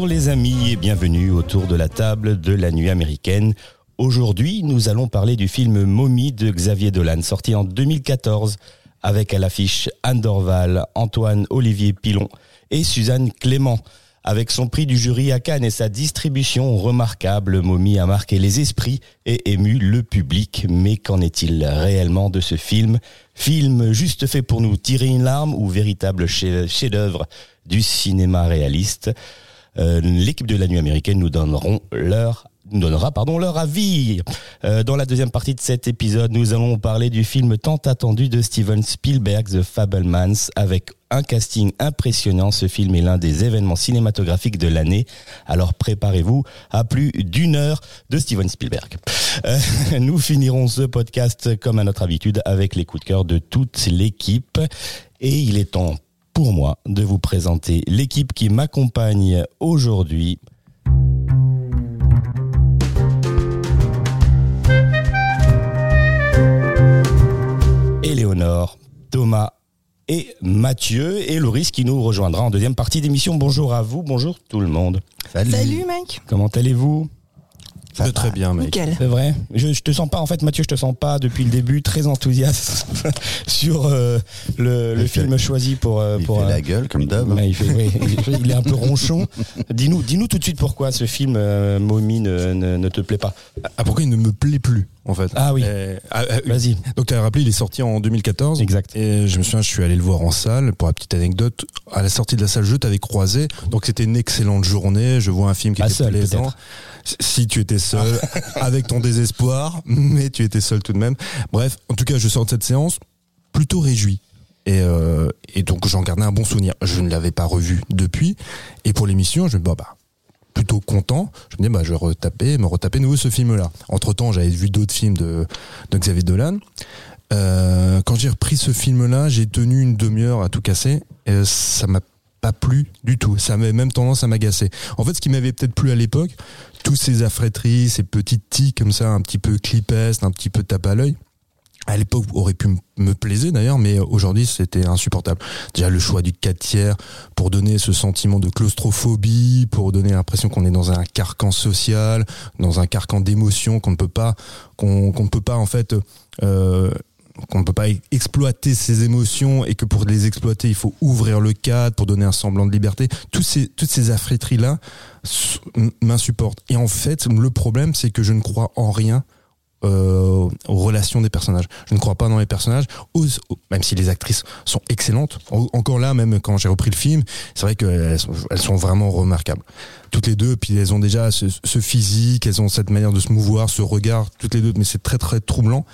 Bonjour les amis et bienvenue autour de la table de la nuit américaine. Aujourd'hui, nous allons parler du film Mommy de Xavier Dolan, sorti en 2014, avec à l'affiche Anne Dorval, Antoine Olivier Pilon et Suzanne Clément. Avec son prix du jury à Cannes et sa distribution remarquable, Mommy a marqué les esprits et ému le public. Mais qu'en est-il réellement de ce film? Film juste fait pour nous tirer une larme ou véritable chef- chef-d'œuvre du cinéma réaliste? Euh, l'équipe de la nuit américaine nous donneront leur nous donnera pardon leur avis. Euh, dans la deuxième partie de cet épisode, nous allons parler du film tant attendu de Steven Spielberg, The Fablemans, avec un casting impressionnant. Ce film est l'un des événements cinématographiques de l'année. Alors préparez-vous à plus d'une heure de Steven Spielberg. Euh, nous finirons ce podcast comme à notre habitude avec les coups de cœur de toute l'équipe. Et il est temps pour moi de vous présenter l'équipe qui m'accompagne aujourd'hui. Éléonore, Thomas et Mathieu et Loris qui nous rejoindra en deuxième partie d'émission. Bonjour à vous, bonjour tout le monde. Salut mec Comment allez-vous? Ça De très bien, mec. Nickel. C'est vrai je, je te sens pas, en fait Mathieu, je te sens pas depuis le début très enthousiaste sur euh, le, le film choisi pour... euh, Il pour fait euh, la gueule comme d'hab. Il, fait, oui, il- est un peu ronchon. Dis-nous, dis-nous tout de suite pourquoi ce film euh, Mommy ne, ne, ne te plaît pas. Ah, pourquoi il ne me plaît plus, en fait? Ah oui. Euh, ah, ah, Vas-y. Donc, tu as rappelé, il est sorti en 2014. Exact. Et je me souviens, je suis allé le voir en salle. Pour la petite anecdote, à la sortie de la salle, je t'avais croisé. Donc, c'était une excellente journée. Je vois un film qui Pas était seul, plaisant. Si tu étais seul, avec ton désespoir, mais tu étais seul tout de même. Bref, en tout cas, je sors de cette séance plutôt réjoui. Et, euh, et donc, j'en gardais un bon souvenir. Je ne l'avais pas revu depuis. Et pour l'émission, je me dis, bah, bah, plutôt content. Je me dis, bah, je vais retaper, me retaper nouveau ce film-là. Entre temps, j'avais vu d'autres films de, de Xavier Dolan. Euh, quand j'ai repris ce film-là, j'ai tenu une demi-heure à tout casser. Et ça m'a pas plu du tout. Ça avait même tendance à m'agacer. En fait, ce qui m'avait peut-être plu à l'époque, tous ces affréteries, ces petites tics comme ça, un petit peu clipestes, un petit peu tape à l'œil. À l'époque, aurait pu me plaiser d'ailleurs, mais aujourd'hui, c'était insupportable. Déjà, le choix du 4 tiers pour donner ce sentiment de claustrophobie, pour donner l'impression qu'on est dans un carcan social, dans un carcan d'émotions, qu'on ne peut pas, qu'on ne peut pas en fait, euh, qu'on ne peut pas exploiter ses émotions et que pour les exploiter, il faut ouvrir le cadre pour donner un semblant de liberté. Tous ces, toutes ces affréteries-là m'insupportent. Et en fait, le problème, c'est que je ne crois en rien euh, aux relations des personnages. Je ne crois pas dans les personnages, même si les actrices sont excellentes. En- Encore là, même quand j'ai repris le film, c'est vrai qu'elles sont, elles sont vraiment remarquables. Toutes les deux, puis elles ont déjà ce physique, elles ont cette manière de se mouvoir, ce regard, toutes les deux, mais c'est très très troublant.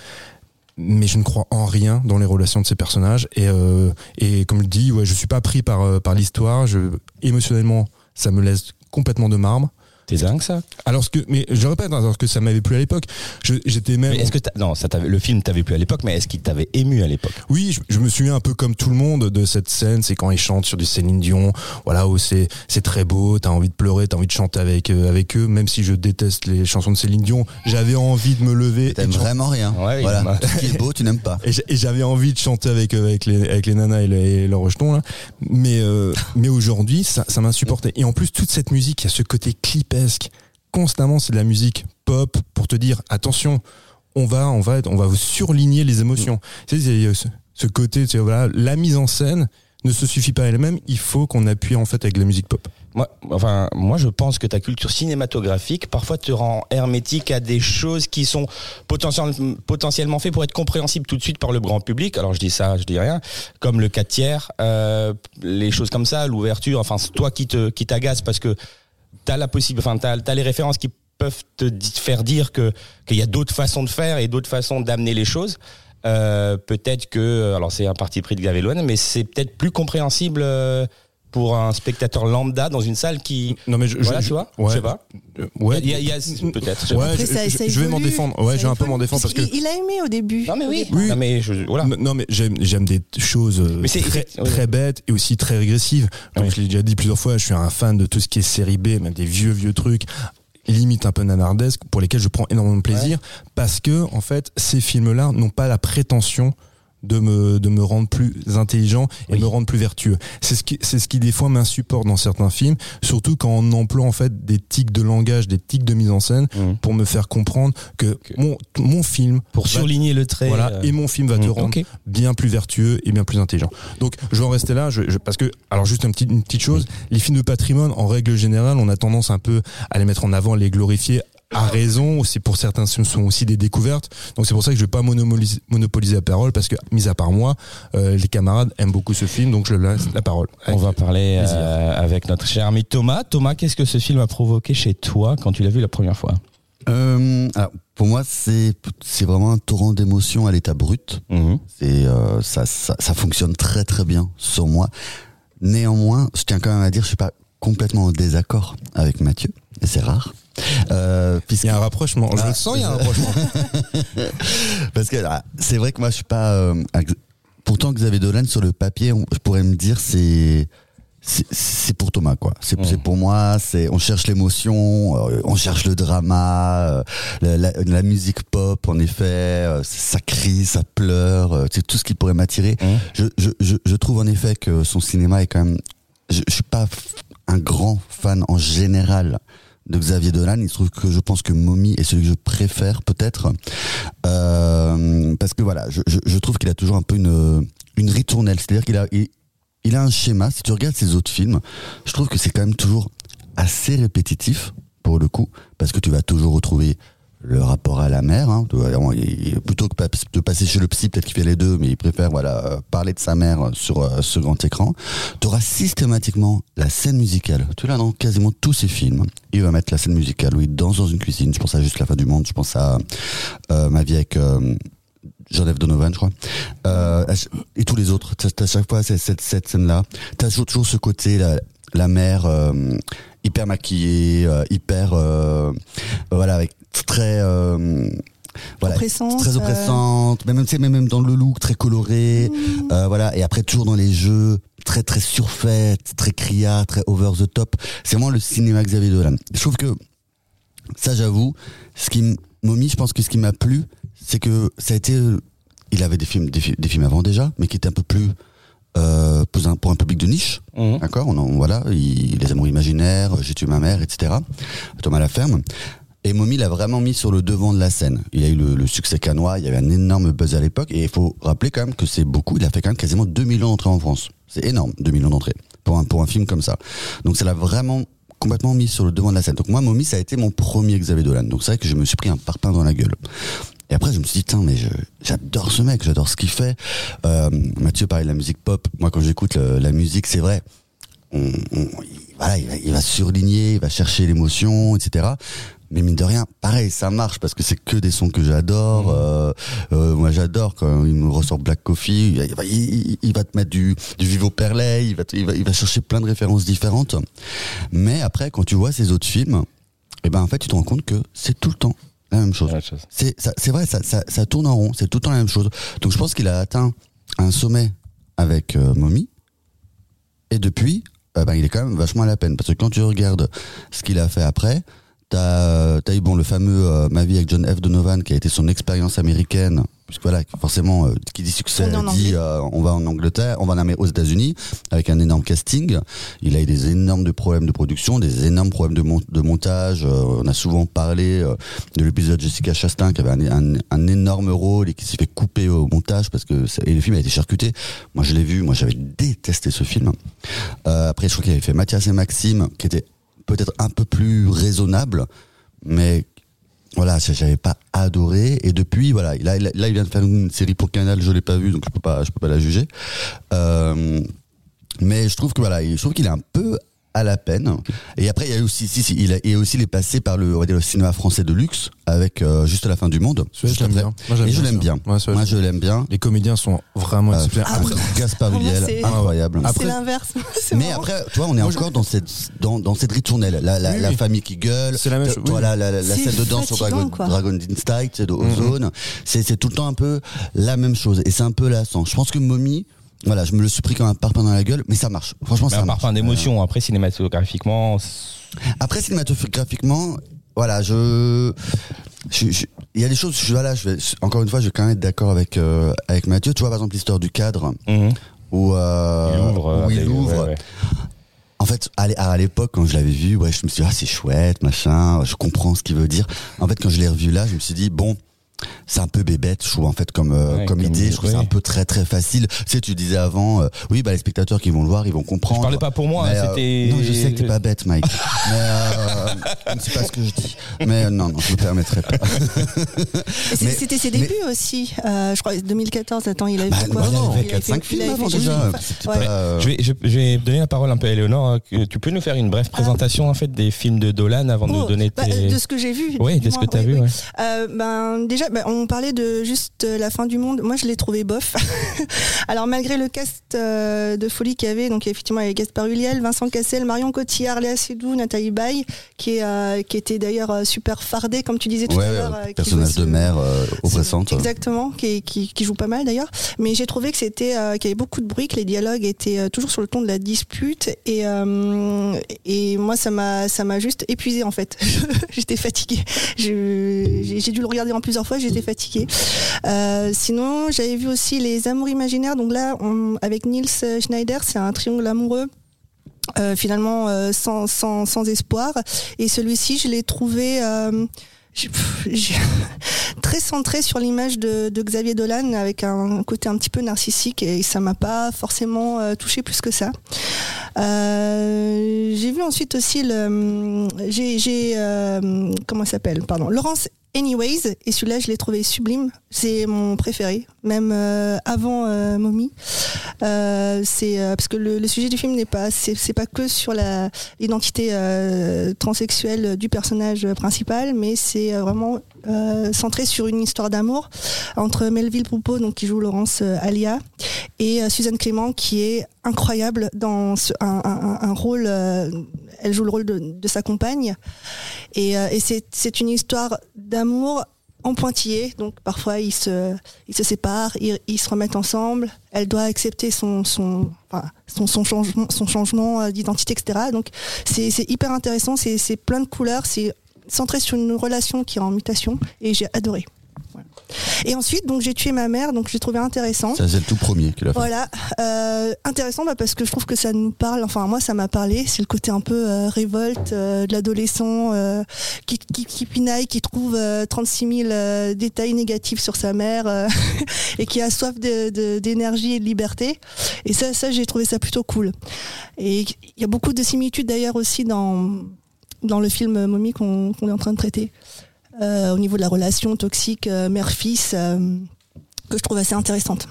Mais je ne crois en rien dans les relations de ces personnages. Et, euh, et comme je dis, ouais, je suis pas pris par, euh, par l'histoire. Je, émotionnellement, ça me laisse complètement de marbre. T'es dingue ça Alors que, mais je répète, hein, alors que ça m'avait plu à l'époque. Je- J'étais même. Mais Est-ce que t'as- non, ça t'avait- le film t'avait plu à l'époque, mais est-ce qu'il t'avait ému à l'époque? Oui, je, je me souviens un peu comme tout le monde de cette scène, c'est quand ils chantent sur du Céline Dion, voilà où c'est c'est très beau, t'as envie de pleurer, t'as envie de chanter avec euh, avec eux, même si je déteste les chansons de Céline Dion, j'avais envie de me lever. T'aimes vraiment rien. Ouais, voilà. Tout ce qui est beau, tu n'aimes pas. Et j'a- et j'avais envie de chanter avec eux, avec les avec les nanas et, les, et leurs rejetons là, mais euh, mais aujourd'hui ça ça m'insupportait. Et en plus toute cette musique, il y a ce côté Constamment, c'est de la musique pop pour te dire attention, on va on va on va vous surligner les émotions. Tu sais, il y a ce, ce côté, tu sais, voilà, la mise en scène ne se suffit pas elle-même. Il faut qu'on appuie en fait avec la musique pop. Moi, enfin, moi, je pense que ta culture cinématographique parfois te rend hermétique à des choses qui sont potentiel- potentiellement faites pour être compréhensibles tout de suite par le grand public. Alors je dis ça, je dis rien. Comme le 4 tiers, euh, les choses comme ça, l'ouverture. Enfin, c'est toi qui te qui t'agace parce que t'as la possible, enfin, t'as as les références qui peuvent te faire dire que qu'il y a d'autres façons de faire et d'autres façons d'amener les choses. Euh, peut-être que, alors c'est un parti pris de Dolan, mais c'est peut-être plus compréhensible euh, pour un spectateur lambda dans une salle qui, Non mais je, voilà, je- tu vois, ouais. je sais pas. Ouais. Il y a, il y a- peut-être. Ouais. Après, je- ça- je- ça je vais m'en défendre. Ouais, je vais un peu m'en défendre parce que- Il, a aimé au début. Non mais oui. Oui. Non mais je, voilà. Non, mais j'aime j'aime des choses euh, Mais très, c'est- oui. très bêtes et aussi très régressives. Donc Oui. je l'ai déjà dit plusieurs fois, je suis un fan de tout ce qui est série B, même des vieux vieux trucs limite un peu nanardesques pour lesquels je prends énormément de plaisir parce que en fait ces films-là n'ont pas la prétention de me de me rendre plus intelligent et Oui. me rendre plus vertueux. C'est ce qui c'est ce qui des fois m'insupporte dans certains films, surtout quand on emploie en fait des tics de langage, des tics de mise en scène Mhm. pour me faire comprendre que mon mon film Pour va- surligner le trait. voilà, euh, et mon film va te mm, rendre bien plus vertueux et bien plus intelligent. Donc, je vais en rester là, je, je- parce que, alors juste un petit, une petite chose, les films de patrimoine, en règle générale, on a tendance un peu à les mettre en avant, à les glorifier à raison, c'est pour certains ce sont aussi des découvertes. Donc c'est pour ça que je vais pas monopoliser, monopoliser la parole parce que mis à part moi, euh, les camarades aiment beaucoup ce film, donc je laisse la parole. On va parler euh, avec notre cher ami Thomas. Thomas, qu'est-ce que ce film a provoqué chez toi quand tu l'as vu la première fois? Euh, alors, pour moi, c'est c'est vraiment un torrent d'émotions à l'état brut. C'est euh, ça, ça ça fonctionne très très bien sur moi. Néanmoins, je tiens quand même à dire, je suis pas complètement en désaccord avec Mathieu, c'est rare. Euh, Il y a un rapprochement, je Ah, le sens, il y a un rapprochement. Parce que ah, c'est vrai que moi je suis pas. euh, pourtant Xavier Dolan sur le papier, on- je pourrais me dire c'est c'est- pour Thomas quoi. C'est Mm. c'est pour moi. C'est on cherche l'émotion, euh, on cherche le drama, euh, la, la- la musique pop en effet. euh, ça crie, ça pleure. c'est tout ce qui pourrait m'attirer. Mm. Je, je, je, je trouve en effet que son cinéma est quand même. Je, je suis pas un grand fan en général de Xavier Dolan. Il se trouve que je pense que Mommy est celui que je préfère peut-être. Euh, parce que voilà, je, trouve qu'il a toujours un peu une, une ritournelle. C'est-à-dire qu'il a, il, il a un schéma. Si tu regardes ses autres films, je trouve que c'est quand même toujours assez répétitif pour le coup, parce que tu vas toujours retrouver le rapport à la mère. Hein. Plutôt que de passer chez le psy, peut-être qu'il fait les deux, mais il préfère voilà euh, parler de sa mère sur euh, ce grand écran. Tu auras systématiquement la scène musicale. Tu l'as dans quasiment tous ses films. Il va mettre la scène musicale où il danse dans une cuisine. Je pense à Juste la fin du monde. Je pense à euh, Ma vie avec euh, Donovan, je crois. Euh, et tous les autres. À chaque fois, cette, scène-là. T'as toujours, toujours ce côté, la, la mère euh, hyper maquillée, euh, hyper, euh, voilà, avec très, euh, voilà, Oppressante, très oppressante. Même, même, même dans le look, très coloré. Mmh. Euh, voilà. Et après, toujours dans les jeux, très, très surfait, très criard, très over the top. C'est vraiment le cinéma Xavier Dolan. Je trouve que, ça, j'avoue, ce qui Mommy, je pense que ce qui m'a plu, c'est que ça a été, il avait des films, des, des films avant déjà, mais qui étaient un peu plus euh, pour, un, pour un public de niche. Mhm. D'accord, on en, voilà, il, les amours imaginaires, j'ai tué ma mère, etc. Thomas Laferme. Et Mommy l'a vraiment mis sur le devant de la scène. Il a eu le, le succès canois, il y avait un énorme buzz à l'époque, et il faut rappeler quand même que c'est beaucoup, il a fait quand même quasiment 2 millions d'entrées en France. C'est énorme, 2 millions d'entrées, pour un, pour un film comme ça. Donc ça l'a vraiment complètement mis sur le devant de la scène. Donc moi, Mommy, ça a été mon premier Xavier Dolan. Donc c'est vrai que je me suis pris un parpaing dans la gueule. Et après, je me suis dit, tiens, mais je- j'adore ce mec, j'adore ce qu'il fait. Euh, Mathieu parlait de la musique pop. Moi, quand j'écoute le- la musique, c'est vrai, on, on- il, voilà, il va, il va surligner, il va chercher l'émotion, etc. Mais mine de rien, pareil, ça marche parce que c'est que des sons que j'adore. Euh, euh, moi, j'adore quand il me ressort Black Coffee. Il va, il, il- il va te mettre du, du Vivo Perley. Il va, te- il va, il va chercher plein de références différentes. Mais après, quand tu vois ces autres films, eh ben en fait, tu te rends compte que c'est tout le temps la même chose. C'est vrai, ça, ça, ça tourne en rond, c'est tout le temps la même chose. Donc je pense qu'il a atteint un sommet avec euh, Mommy. Et depuis, euh, ben, il est quand même vachement à la peine. Parce que quand tu regardes ce qu'il a fait après, t'as as eu bon, le fameux euh, Ma vie avec John F. Donovan qui a été son expérience américaine. Puisque voilà, forcément, euh, qui dit succès On dit euh, on va en Angleterre, on va en aux États-Unis avec un énorme casting. Il a eu des énormes de problèmes de production, des énormes problèmes de, mon- de montage. Euh, on a souvent parlé euh, de l'épisode Jessica Chastain qui avait un, un- un énorme rôle et qui s'est fait couper au montage parce que et le film a été charcuté. Moi, je l'ai vu, moi j'avais détesté ce film. Euh, après, je crois qu'il avait fait Mathias et Maxime qui était peut-être un peu plus raisonnable, mais voilà, j'avais pas adoré. Et depuis, voilà, là, là, là, il vient de faire une série pour Canal, je l'ai pas vue, donc je peux pas, je peux pas la juger. Euh, mais je trouve que voilà, je trouve qu'il est un peu à la peine. Et après, il y a aussi, si, si, il a, et aussi, il est passé par le, on va dire, le cinéma français de luxe avec euh, juste la fin du monde. Je l'aime bien. Moi, Et je l'aime bien. Ouais, Moi, je- l'aime bien. Les comédiens sont vraiment Euh, exceptionnels. après, Gaspard Pour moi, Ulliel, c'est- incroyable. Après- C'est l'inverse. Mais marrant. après, toi, on est Moi, je- encore dans cette dans, dans cette ritournelle. La, la, Oui, la oui. famille qui gueule. C'est la même Toi, chose, oui. la, la, scène de danse sur Dragon, quoi. Dragon Instinct, c'est de Mhm. Ozone. C'est c'est tout le temps un peu la même chose. Et c'est un peu lassant. Je pense que Mommy, voilà, je me le suis pris comme un parpaing dans la gueule, mais ça marche. Franchement, Mais ça un marche. parfum d'émotion. Après, cinématographiquement, Après, cinématographiquement, voilà, je, il y a des choses, je, voilà, je vais, encore une fois, je vais quand même être d'accord avec, euh, avec Mathieu. Tu vois, par exemple, l'histoire du cadre, mhm. où, euh, il ouvre. où il avec- ouvre. ouais, ouais. En fait, à l'époque, quand je l'avais vu, ouais, je me suis dit, ah, c'est chouette, machin, je comprends ce qu'il veut dire. En fait, quand je l'ai revu là, je me suis dit, bon, c'est un peu bébête, je trouve, en fait, comme, euh, Ouais, comme, comme idée. Je trouve que c'est ouais. un peu très, très facile. Tu sais, tu disais avant, euh, oui, bah, les spectateurs qui vont le voir, ils vont comprendre. Je parlais pas pour moi, euh, c'était. non, je sais que t'es pas bête, Mike. mais euh, c'est pas ce que je dis. Mais euh, non, non, je me permettrai pas. C'était ses mais- débuts aussi. Euh, je crois 2014. Attends, il a Bah, fait quoi bah, il Il avait a fait fait- 4-5 il films avant fait- déjà. Ouais. Ouais. pas, euh, Je vais, je, je vais donner la parole un peu à Eleonore. hein, que Tu peux nous faire une brève présentation en fait des films de Dolan avant de Oh, nous donner bah, tes. de ce que j'ai vu. Oui, de ce que dis-moi. tu as Oui, vu. ouais. Ben déjà, ben, on parlait de juste euh, la fin du monde. Moi, je l'ai trouvé bof. Alors malgré le cast euh, de folie qu'il y avait, donc effectivement il y avait Gaspard Ulliel, Vincent Cassel, Marion Cotillard, Léa Seydoux, Nathalie Baye, qui est euh, qui était d'ailleurs super fardée, comme tu disais tout ouais, à l'heure. euh, personnage de mère oppressante. Exactement, qui, qui, qui joue pas mal d'ailleurs. Mais j'ai trouvé que c'était qu'il y avait beaucoup de bruit, que les dialogues étaient toujours sur le ton de la dispute. Et, et moi, ça m'a ça m'a juste épuisé en fait. j'étais fatiguée. J'ai dû le regarder en plusieurs fois. J'étais fatiguée. Euh, sinon, j'avais vu aussi les Amours imaginaires. Donc là, on- avec Niels Schneider, c'est un triangle amoureux. euh, finalement euh, sans, sans, sans espoir et celui-ci je l'ai trouvé très centré sur l'image de, Xavier Dolan avec un côté un petit peu narcissique et ça m'a pas forcément touché plus que ça. J'ai vu ensuite aussi le j'ai euh, comment s'appelle? Pardon Laurence Anyways et celui-là je l'ai trouvé sublime. C'est mon préféré même euh, avant euh, Mommy. Euh, c'est euh, parce que le, sujet du film n'est pas c'est pas que sur la l'identité transsexuelle du personnage principal mais c'est vraiment centré sur une histoire d'amour entre Melville Poupeau donc qui joue Laurence Alia et Suzanne Clément qui est incroyable dans un, rôle elle joue le rôle de, sa compagne. Et, et c'est une histoire d'amour en pointillé, donc parfois ils se, ils se séparent, ils, ils se remettent ensemble. Elle doit accepter son, son, son, son changement, son changement euh, d'identité, etc. Donc c'est hyper intéressant, c'est plein de couleurs, c'est centré sur une relation qui est en mutation et j'ai adoré. Et ensuite, donc j'ai tué ma mère, donc j'ai trouvé intéressant. Ça, c'est le tout premier qu'il a fait. Voilà, euh, intéressant bah, parce que je trouve que ça nous parle, enfin moi ça m'a parlé, c'est le côté un peu euh, révolte euh, de l'adolescent qui, qui, qui pinaille, qui trouve euh, 36 000 euh, détails négatifs sur sa mère et qui a soif d'énergie et de liberté. Et ça, ça j'ai trouvé ça plutôt cool. Et il y a beaucoup de similitudes d'ailleurs aussi dans, dans le film Mommy qu'on qu'on est en train de traiter. Euh, au niveau de la relation toxique euh, mère-fils euh, que je trouve assez intéressante.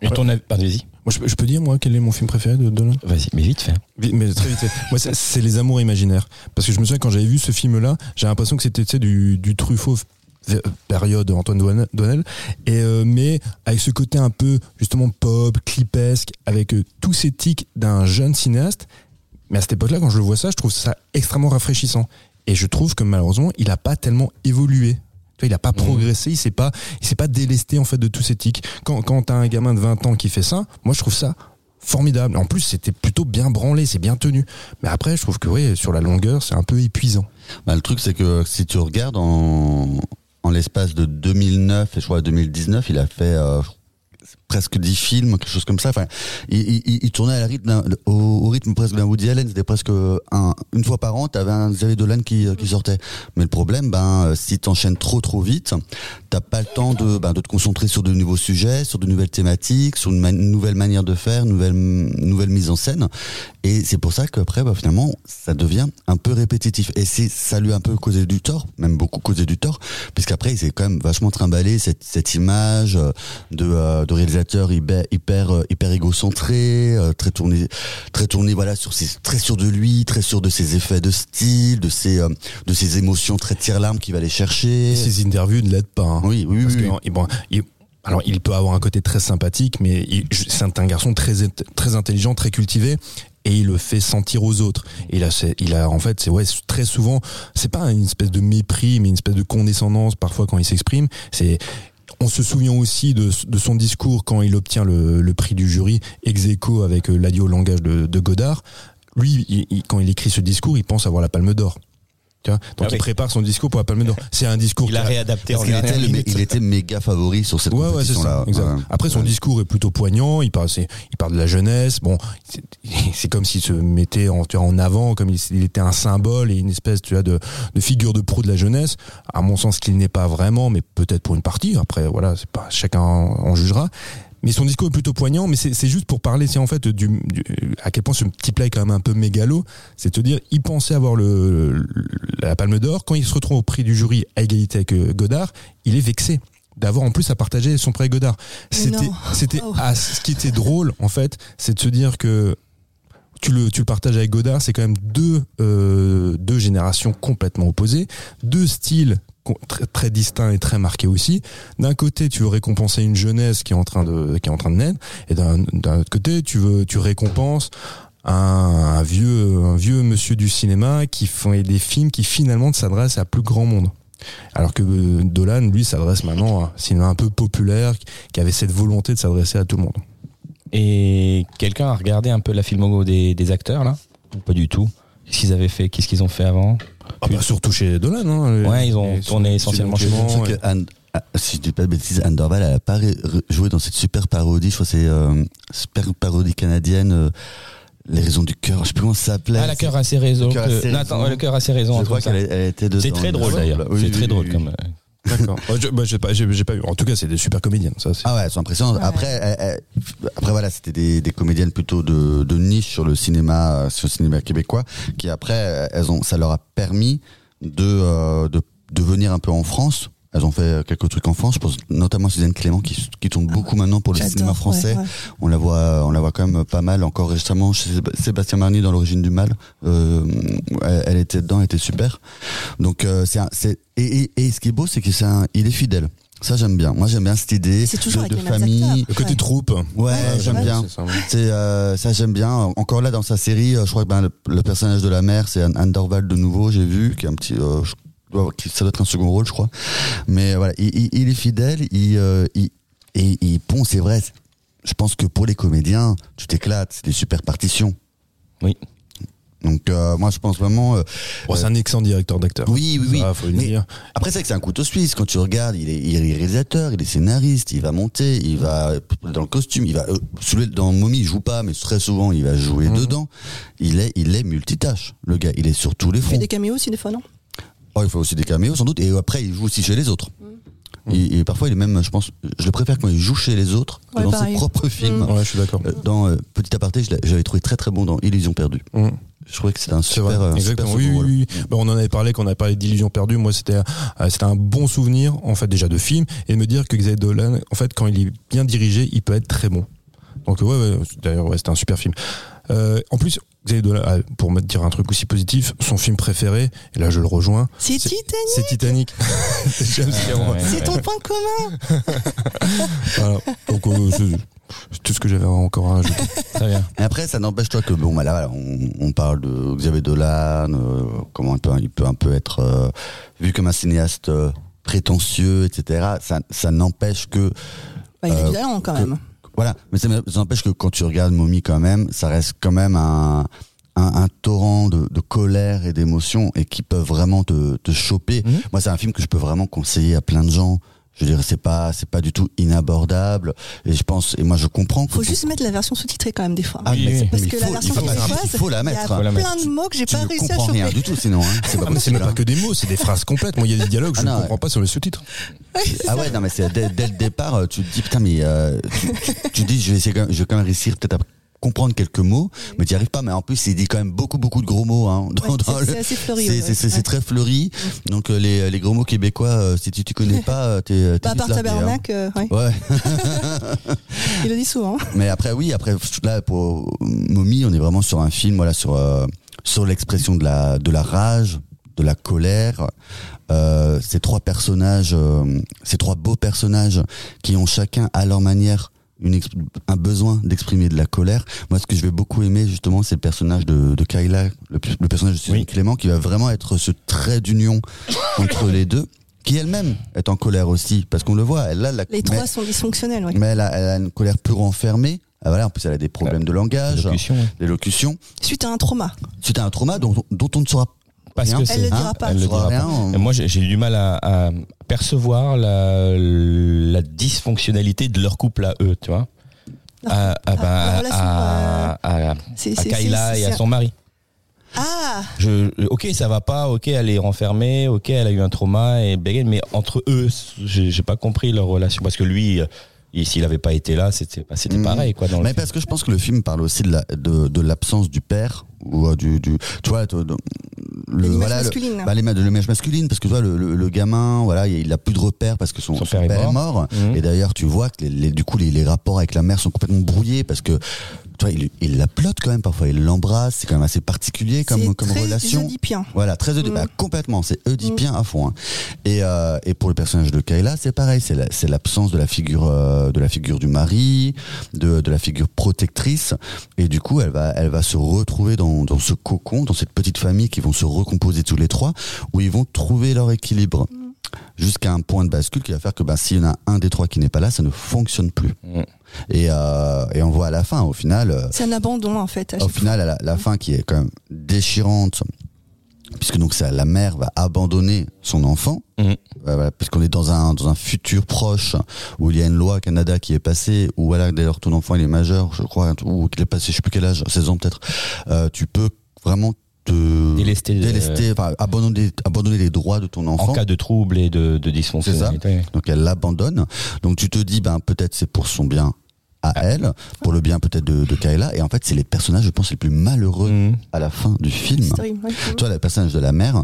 Et ton avis- pardon, vas-y. Moi, je, peux- je peux dire, moi, quel est mon film préféré de Dolan Vas-y, mais vite fait. Vite, Mais très vite. fait. Moi, c'est- Les Amours imaginaires. Parce que je me souviens, quand j'avais vu ce film-là, j'ai l'impression que c'était tu sais, du, du Truffaut période Antoine Doinel et euh, mais avec ce côté un peu justement pop clipesque avec euh, tous ces tics d'un jeune cinéaste mais à cette époque-là quand je le vois ça je trouve ça extrêmement rafraîchissant et je trouve que malheureusement il a pas tellement évolué. Il a pas progressé il s'est pas il s'est pas délesté en fait de tous ces tics. Quand quand t'as un gamin de 20 ans qui fait ça moi je trouve ça formidable. En plus c'était plutôt bien branlé c'est bien tenu. Mais après je trouve que oui sur la longueur c'est un peu épuisant. Bah, le truc, c'est que si tu regardes en, en l'espace de 2009 et je crois 2019, il a fait euh, presque 10 films, quelque chose comme ça. Enfin, il, il, tournait au, rythme presque d'un Woody Allen. C'était presque un, une fois par an, t'avais un Xavier Dolan qui, sortait. Mais le problème, ben, si t'enchaînes trop trop vite, t'as pas le temps de, ben, te concentrer sur de nouveaux sujets, sur de nouvelles thématiques, sur une, nouvelle manière de faire, nouvelle, nouvelle mise en scène. Et c'est pour ça qu'après, bah, finalement, ça devient un peu répétitif. Et ça lui a un peu causé du tort, même beaucoup causé du tort, puisqu'après, il s'est quand même vachement trimballé cette, image euh, de, euh, de réalisateur hyper hyper euh, hyper égocentré, euh, très tourné très tourné voilà sur ses très sûr de lui, très sûr de ses effets de style, de ses euh, de ses émotions très tire-larme qu'il va aller chercher. Et ses interviews ne l'aident pas. hein. Oui, oui, Parce oui, que, oui. bon, il- alors, il peut avoir un côté très sympathique, mais c'est un garçon très, très intelligent, très cultivé, et il le fait sentir aux autres. Et il a, c'est- il a en fait, c'est ouais, très souvent, c'est pas une espèce de mépris, mais une espèce de condescendance parfois quand il s'exprime. C'est on se souvient aussi de, son discours quand il obtient le, prix du jury ex aequo avec euh, l'adieu au langage de, Godard. Lui, quand il écrit ce discours, il pense avoir la Palme d'Or. Tu vois Donc Ah il oui. prépare son discours pour la Palme d'Or. C'est un discours Il a réadapté Parce en qu'il était, il était méga favori sur cette Ouais, ça. Après, son discours est plutôt poignant. Il parle, il parle de la jeunesse. Bon, c'est- comme s'il se mettait en, tu vois, en avant, comme il, il était un symbole et une espèce, tu vois, de, de figure de pro de la jeunesse. À mon sens, qu'il n'est pas vraiment, mais peut-être pour une partie. Après, voilà, c'est pas chacun en, en jugera. Mais son discours est plutôt poignant, mais c'est juste pour parler, c'est en fait du, du- à quel point ce petit plat est quand même un peu mégalo. C'est te dire, il pensait avoir le, le- la Palme d'Or quand il se retrouve au prix du jury à égalité avec euh, Godard, il est vexé d'avoir en plus à partager son prix avec Godard. C'était, c'était, Oh. ah, ce qui était drôle en fait, c'est de se dire que tu le, tu le partages avec Godard, c'est quand même deux, euh, deux générations complètement opposées, deux styles très, très distincts et très marqués aussi. D'un côté, tu veux récompenser une jeunesse qui est en train de, qui est en train de naître, et d'un, autre côté, tu veux, tu récompenses un, vieux, un vieux monsieur du cinéma qui fait des films qui finalement s'adressent à plus grand monde. Alors que euh, Dolan, lui, s'adresse maintenant à un cinéma un peu populaire, qui avait cette volonté de s'adresser à tout le monde. Et quelqu'un a regardé un peu la filmo des, des acteurs là? Pas du tout? Qu'est-ce qu'ils avaient fait? Qu'est-ce qu'ils ont fait avant? Ah bah, surtout chez Dolan. Hein, Ouais, ils ont tourné essentiellement chez Anne- ah, si je dis pas de bêtises, Anne Dorval, elle a pas joué dans cette super parodie, je crois que c'est euh, super parodie canadienne, euh, Les raisons du cœur, je sais plus comment ça s'appelait. Ah, le cœur a ses raisons. Le cœur a ses raisons. ouais, le cœur a ses raisons. Je crois qu'elle était dedans. C'est très drôle d'ailleurs. Oui, C'est oui, très oui, drôle oui. comme. D'accord. Ouais, je- bah, j'ai pas, j'ai, j'ai pas eu. En tout cas, c'est des super comédiennes. Ça, c'est- Ah ouais, elles sont impressionnantes. Ouais. Après, elles- elles- après voilà, c'était des, des comédiennes plutôt de, de niche sur le cinéma, euh, sur le cinéma québécois, qui après, elles ont, ça leur a permis de, euh, de, de venir un peu en France. Elles ont fait quelques trucs en France. Je pense notamment Suzanne Clément qui, qui tourne beaucoup maintenant pour le cinéma français. ouais, ouais. On la voit, on la voit quand même pas mal. Encore récemment chez Séb- Sébastien Marnier dans l'origine du mal. Euh, elle, elle était dedans, elle était super. Donc euh, c'est, un- c'est et, et, et ce qui est beau, c'est que c'est un, il est fidèle. Ça j'aime bien. Moi j'aime bien cette idée de, de famille. Le côté Ouais. troupe. Ouais, Ouais, j'aime bien. C'est ça, ouais. C'est euh, ça j'aime bien. Encore là dans sa série, euh, je crois que ben, le, le personnage de la mère, c'est Anne, Dorval de nouveau. J'ai vu qui est un petit, euh, je ça doit être un second rôle, je crois. Mais voilà, il, il- il est fidèle. Il, euh, il et il bon, c'est vrai. Je pense que pour les comédiens, tu t'éclates. C'est des super partitions. Oui. Donc euh, moi, je pense vraiment. euh, c'est un excellent directeur d'acteur. oui, oui, oui. Ça, faut le Mais dire. Après, c'est vrai que c'est un couteau suisse. Quand tu regardes, il est, il est réalisateur, il est scénariste, il va monter, il va dans le costume, il va euh, dans Mommy, il joue pas, mais très souvent, il va jouer Mhm. dedans. Il est, il est multitâche. Le gars, il est sur tous les Il fait fronts. des caméos aussi des fois, non? Il fait aussi des caméos, sans doute. Et après, il joue aussi chez les autres. Et, et parfois, il est même, je pense, je le préfère quand il joue chez les autres que Ouais, dans pareil. ses propres films. Ouais, je suis d'accord. Euh, Dans euh, Petit aparté, j'avais trouvé très très bon dans Illusion perdue. Mm. Je trouvais que c'était un super, vrai, euh, exactement. super Oui, oui, oui. Bah, on en avait parlé quand on avait parlé d'Illusion perdue. Moi, c'était, euh, c'était un bon souvenir, en fait, déjà de film, et de me dire que Xavier Dolan, en fait, quand il est bien dirigé, il peut être très bon. Donc, ouais, ouais d'ailleurs, ouais, c'était un super film. Euh, en plus, Xavier Dolan, ah, pour me dire un truc aussi positif, son film préféré, et là, je le rejoins, C'est Titanic c'est Titanic. C'est. Ouais, ton point commun Voilà. Donc, euh, c'est tout ce que j'avais encore à. Très bien. Et après, ça n'empêche toi que bon, bah là, voilà, on, on parle de Xavier Dolan, euh, comment il peut, il peut un peu être euh, vu comme un cinéaste prétentieux, etc. Ça, ça n'empêche que Bah, Il Euh, du talent quand que- même. Voilà, mais ça n'empêche que quand tu regardes Mommy quand même, ça reste quand même un un, un torrent de, de colère et d'émotions et qui peuvent vraiment te, te choper. Mhm. Moi, c'est un film que je peux vraiment conseiller à plein de gens. Je veux dire, c'est pas, c'est pas du tout inabordable. Et je pense, et moi, je comprends Faut juste mettre la version sous-titrée quand même des fois. Ah, Oui, mais oui. Parce mais que la version québécoise, il faut la Il y mettre. a plein mettre. de mots que j'ai pas réussi à comprends rien choper. du tout, sinon. Hein. C'est pas Ah, même pas que des mots, c'est des phrases complètes. Moi, il y a des dialogues, je Ah ne comprends pas sur le sous-titre. Ah ouais, non, mais c'est dès, dès le départ, euh, tu te dis putain, mais euh, tu, tu, tu dis, je vais essayer, quand même- je vais quand même réussir peut-être à comprendre quelques mots, mais tu n'y arrives pas. Mais en plus, il dit quand même beaucoup, beaucoup de gros mots. Hein, Ouais, c'est- le- c'est assez fleuri, C'est ouais, très fleuri. Donc euh, les, les gros mots québécois, euh, si tu tu connais pas, euh, t'es Bah, à vite part largué, hein. tabernacle, euh, ouais. Ouais. il le dit souvent. Mais après, oui, après, là, pour Mommy, on est vraiment sur un film, voilà, sur, euh, sur l'expression de la, de la rage, de la colère. Euh, ces trois personnages, euh, ces trois beaux personnages qui ont chacun à leur manière une un besoin d'exprimer de la colère. Moi, ce que je vais beaucoup aimer, justement, c'est le personnage de, de Kayla, le, le personnage de Susan Oui. Clément, qui va vraiment être ce trait d'union entre les deux, qui elle-même est en colère aussi, parce qu'on le voit, elle a la Les mais- trois sont dysfonctionnels, ouais. mais elle a, elle a une colère plus renfermée. Ah, voilà, en plus, elle a des problèmes de langage, d'élocution. Suite à un trauma. C'était un trauma dont, dont on ne saura Parce rien. que Elle c'est- le dira pas. Elle le saura dira rien. pas. on- Et Moi, j'ai du mal à, à percevoir la, la dysfonctionnalité de leur couple à eux, tu vois. À, Kayla et à son mari. Ah Je, ok, ça va pas, ok, elle est renfermée, ok, elle a eu un trauma, et mais entre eux, j'ai j'ai pas compris leur relation. Parce que lui, il- s'il avait pas été là, c'était bah, c'était Mhm. pareil, quoi. Dans le Mais film. parce que je pense que le film parle aussi de la- de, de l'absence du père ou euh, du, du tu vois de- de- le voilà le- masculine. bah, l'image de l'image masculine parce que tu vois le, le, le gamin voilà il a plus de repères parce que son, Son père est mort. Mhm. et d'ailleurs tu vois que les, les- du coup les, les rapports avec la mère sont complètement brouillés parce que tu vois il, il la plotte quand même parfois il l'embrasse c'est quand même assez particulier comme comme très relation oedipien. Voilà, très Oedipien, Mm. bah, complètement, c'est Oedipien à fond. hein. Et, euh, et pour le personnage de Kayla, c'est pareil, c'est la- c'est l'absence de la figure euh, de la figure du mari, de, de la figure protectrice, et du coup, elle va elle va se retrouver dans, dans ce cocon, dans cette petite famille qui vont se recomposer tous les trois, où ils vont trouver leur équilibre. Jusqu'à un point de bascule qui va faire que bah, s'il y en a un des trois qui n'est pas là, ça ne fonctionne plus. Mm. Et, euh, et on voit à la fin, au final, euh, C'est un abandon en fait. à au final, à la, la fin qui est quand même déchirante, puisque donc ça, la mère va abandonner son enfant. Euh, voilà, puisqu'on est dans un dans un futur proche où il y a une loi au Canada qui est passée, où voilà d'ailleurs ton enfant il est majeur, je crois, ou qu'il est passé, je sais plus quel âge, 16 ans peut-être, euh, tu peux vraiment te Délester, euh, délester, enfin abandonner abandonner les droits de ton enfant. En cas de trouble et de, de dysfonctionnalité. Donc elle l'abandonne. Donc tu te dis, ben peut-être c'est pour son bien à elle, pour le bien peut-être de, de Kayla. Et en fait, c'est les personnages, je pense, les plus malheureux Mhm. à la fin du film. fois. Story, ouais. Toi, le personnage de la mère,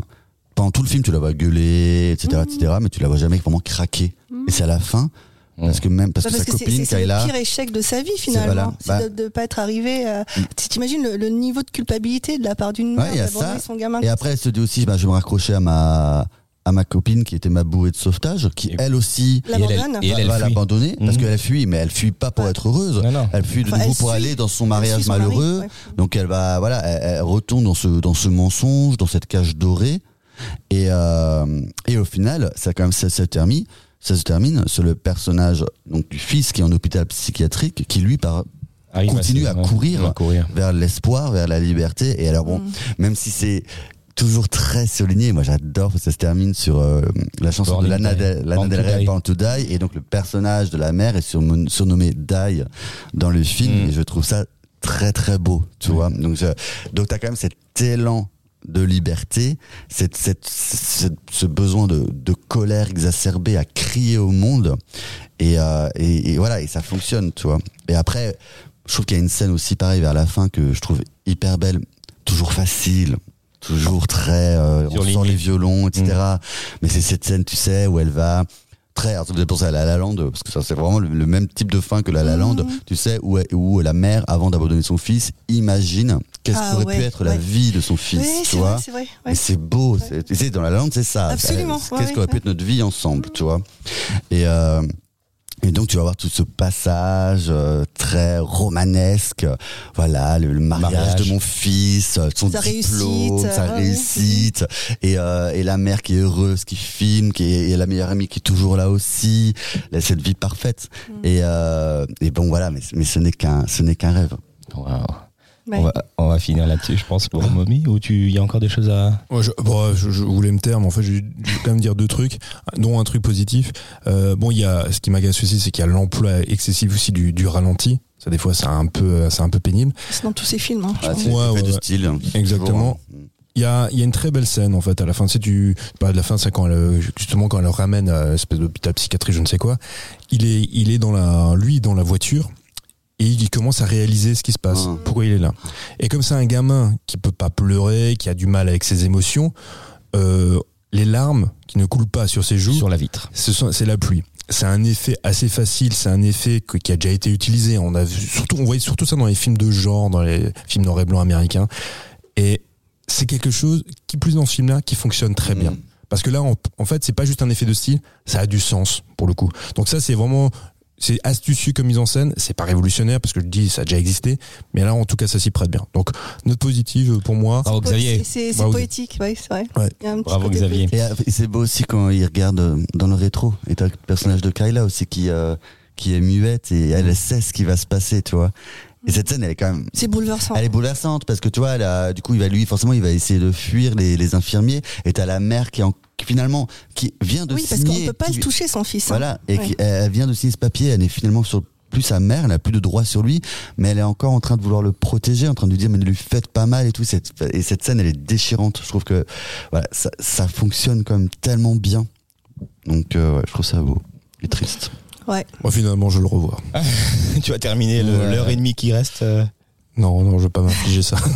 pendant tout le film, tu la vois gueuler, etc., etc., mais tu la vois jamais vraiment craquer. Et c'est à la fin, parce que même parce Bah, que parce sa que c'est- copine c'est c'est Kayla, le pire échec de sa vie finalement. voilà. C'est Bah- de ne pas être arrivé. euh, tu T'imagines le, le niveau de culpabilité de la part d'une Ouais, mère il y a d'abandonner ça. son gamin. et après elle se dit aussi, bah, je vais me raccrocher à ma à ma copine qui était ma bouée de sauvetage, qui elle aussi Et elle, elle- L'abandonne. et elle, elle va fuit. l'abandonner parce Mhm. qu'elle fuit, mais elle fuit pas pour Ouais. être heureuse. Non, non. Elle fuit de Enfin, nouveau pour suit- aller dans son mariage mari, malheureux. ouais. Donc elle va, voilà, elle, elle retourne dans ce dans ce mensonge, dans cette cage dorée, et euh, et au final, ça quand même ça se termine, ça se termine sur le personnage donc du fils qui est en hôpital psychiatrique, qui lui par Arrive continue à courir. à courir. vers l'espoir, vers la liberté. Et alors bon, Mm. même si c'est toujours très souligné, moi j'adore parce que ça se termine sur euh, la chanson Born de Lana, Die. Del, Lana Del to Rey, Die. Born to Die, et donc le personnage de la mère est surnom- surnommé Die dans le film, Mm. et je trouve ça très très beau, tu vois. Donc, je, donc t'as quand même cet élan de liberté, cette, cette, cette- ce besoin de, de colère exacerbée à crier au monde, et, euh, et, et voilà, et ça fonctionne, tu vois. Et après, je trouve qu'il y a une scène aussi pareil vers la fin que je trouve hyper belle, toujours facile, toujours très, euh, on sent les violons, etc. Mais c'est cette scène, tu sais, où elle va très, me fait penser à La La Land, parce que ça c'est vraiment le, le même type de fin que La La Land, tu sais, où, où la mère, avant d'abandonner son fils, imagine qu'est-ce Ah qu'aurait ouais, pu être la vie de son fils, Oui, tu vois. c'est beau. c'est- Tu sais, dans la lande, c'est ça. Absolument, Qu'est-ce qu'aurait pu être notre vie ensemble, tu vois Et euh, et donc tu vas voir tout ce passage euh, très romanesque, voilà le, le mariage, Mariage. de mon fils, euh, son Sa diplôme, réussite, sa euh, réussite, et, euh, et la mère qui est heureuse, qui filme, qui est et la meilleure amie qui est toujours là aussi, là, cette vie parfaite. Mm. Et, euh, et bon voilà, mais, mais ce n'est qu'un ce n'est qu'un rêve. Wow. Ouais. On, va, on va finir là-dessus, je pense, pour Mommy, ou tu, il y a encore des choses à. Ouais, je, bon, je, je voulais me taire, mais en fait, je, je vais quand même dire deux trucs, dont un truc positif. Euh, bon, il y a, ce qui m'agace aussi, c'est qu'il y a l'emploi excessif aussi du, du ralenti. Ça, des fois, c'est un peu, c'est un peu pénible. C'est dans tous ces films. hein, je Ah, c'est Ouais, style. hein. Exactement. Toujours, hein. Il y a, il y a une très belle scène en fait à la fin. Tu sais, tu bah, de la fin, c'est quand elle, justement quand elle le ramène à espèce d'hôpital psychiatrique, je ne sais quoi. Il est, il est dans la, lui dans la voiture et il commence à réaliser ce qui se passe, Ah. pourquoi il est là. Et comme c'est un gamin qui peut pas pleurer, qui a du mal avec ses émotions, euh, les larmes qui ne coulent pas sur ses joues, Sur la vitre. ce c'est la pluie. C'est un effet assez facile, c'est un effet que- qui a déjà été utilisé. On a vu, surtout, on voyait surtout ça dans les films de genre, dans les films noir et blanc américains. Et c'est quelque chose qui, plus dans ce film-là, qui fonctionne très bien. Mm. Parce que là, en, en fait, c'est pas juste un effet de style, ça a du sens pour le coup. Donc ça, c'est vraiment, c'est astucieux comme mise en scène. C'est pas révolutionnaire parce que je dis, ça a déjà existé, mais là, en tout cas, ça s'y prête bien. Donc note positive pour moi. Bravo Xavier. C'est- poétique, ouais, c'est vrai. Ouais. Il y a un petit Bravo Xavier. poétique. Et, euh, c'est beau aussi quand il regarde euh, dans le rétro. Et t'as le personnage de Kyla aussi qui, euh, qui est muette et elle sait ce qui va se passer, tu vois. Et cette scène, elle est quand même C'est bouleversant. Elle est bouleversante parce que tu vois, elle a- du coup, il va lui, forcément, il va essayer de fuir les, les infirmiers. Et t'as la mère qui, en, qui, finalement, qui vient de Oui, parce qu'on signer. peut pas qui- le toucher, son fils. hein. Voilà, et Ouais. qui, elle vient de signer ce papier. Elle est finalement sur plus sa mère, elle a plus de droit sur lui, mais elle est encore en train de vouloir le protéger, en train de lui dire mais ne lui faites pas mal et tout. Cette, et cette scène, elle est déchirante. Je trouve que voilà, ça, ça fonctionne quand même tellement bien. Donc, euh, ouais, je trouve ça beau et triste. Ouais. Moi, finalement, je le revois. tu vas terminer Ouais. l'heure et demie qui reste. euh. Non, non, je vais pas m'infliger ça.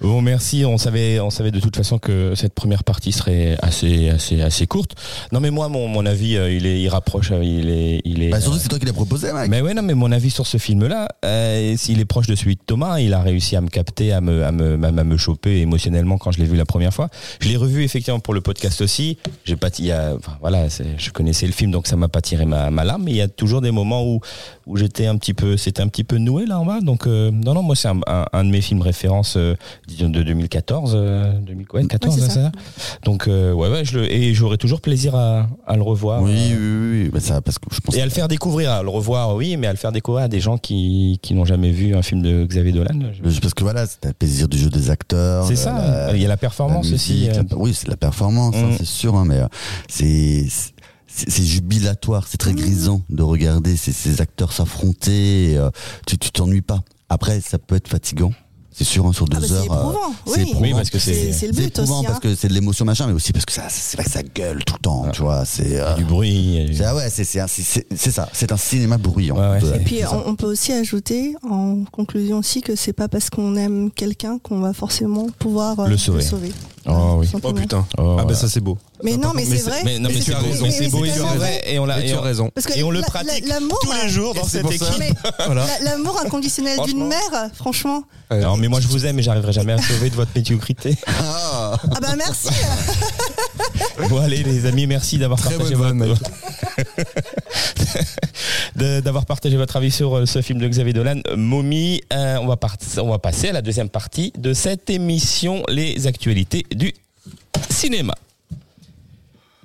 Bon, merci. On savait, on savait de toute façon que cette première partie serait assez, assez, assez courte. Non, mais moi, mon, mon avis, euh, il est, il rapproche, euh, il est, il est. bah, surtout, c'est toi qui l'as proposé, mec. Mais ouais, non, mais mon avis sur ce film-là, euh, s'il est proche de celui de Thomas, il a réussi à me capter, à me, à me, à me choper émotionnellement quand je l'ai vu la première fois. Je l'ai revu effectivement pour le podcast aussi. J'ai pas, il y a, enfin, voilà, c'est- je connaissais le film, donc ça m'a pas tiré ma, ma larme. Mais il y a toujours des moments où, où j'étais un petit peu, c'était un petit peu noué là en bas. Donc euh, non, non, moi c'est un, un, un de mes films références euh, disons, de 2014, euh, 2014, Ouais, c'est c'est ça. Donc euh, ouais, ouais, je le, et j'aurais toujours plaisir à, à le revoir. Oui, euh, oui, oui, oui. Bah, ça, parce que je pense et à le faire découvrir, à le revoir, oui, mais à le faire découvrir à des gens qui, qui n'ont jamais vu un film de Xavier Dolan. je- Parce que voilà, c'est le plaisir du jeu des acteurs. C'est ça, la- il y a la performance la aussi. musique, euh, la- oui, c'est la performance, hein, Mm. c'est sûr, hein, mais euh, c'est c'est jubilatoire, c'est très grisant de regarder ces, ces acteurs s'affronter. euh, tu tu t'ennuies pas. Après, ça peut être fatigant, c'est sûr, hein, sur deux Ah, bah, heures. c'est euh, éprouvant. c'est oui. éprouvant. Oui, parce que c'est- c'est le but éprouvant aussi. parce hein. que c'est de l'émotion machin, mais aussi parce que ça, c'est vrai que ça gueule tout le temps, tu vois. C'est euh, du bruit. c'est- ah ouais, c'est ça, c'est un cinéma bruyant. Ouais, ouais, Et puis on peut aussi ajouter en conclusion aussi que c'est pas parce qu'on aime quelqu'un qu'on va forcément pouvoir euh, Le sauver. Oh oui. Oh putain. Oh, ah ben ça c'est beau. Mais Ah, non, mais c'est mais vrai. Mais non, mais, tu as c'est- raison, mais- c'est mais beau et on l'a, tu as on- raison. Parce que Et on le la- pratique tous les jours dans cette équipe. Mais l'amour inconditionnel d'une mère, franchement. Alors, mais moi je vous aime et j'arriverai jamais à sauver de votre médiocrité. Ah, Ah bah merci. Bon allez les amis, merci d'avoir partagé votre de- d'avoir partagé votre avis sur euh, ce film de Xavier Dolan, euh, Mommy. Euh, on va part- on va passer à la deuxième partie de cette émission, les actualités du cinéma.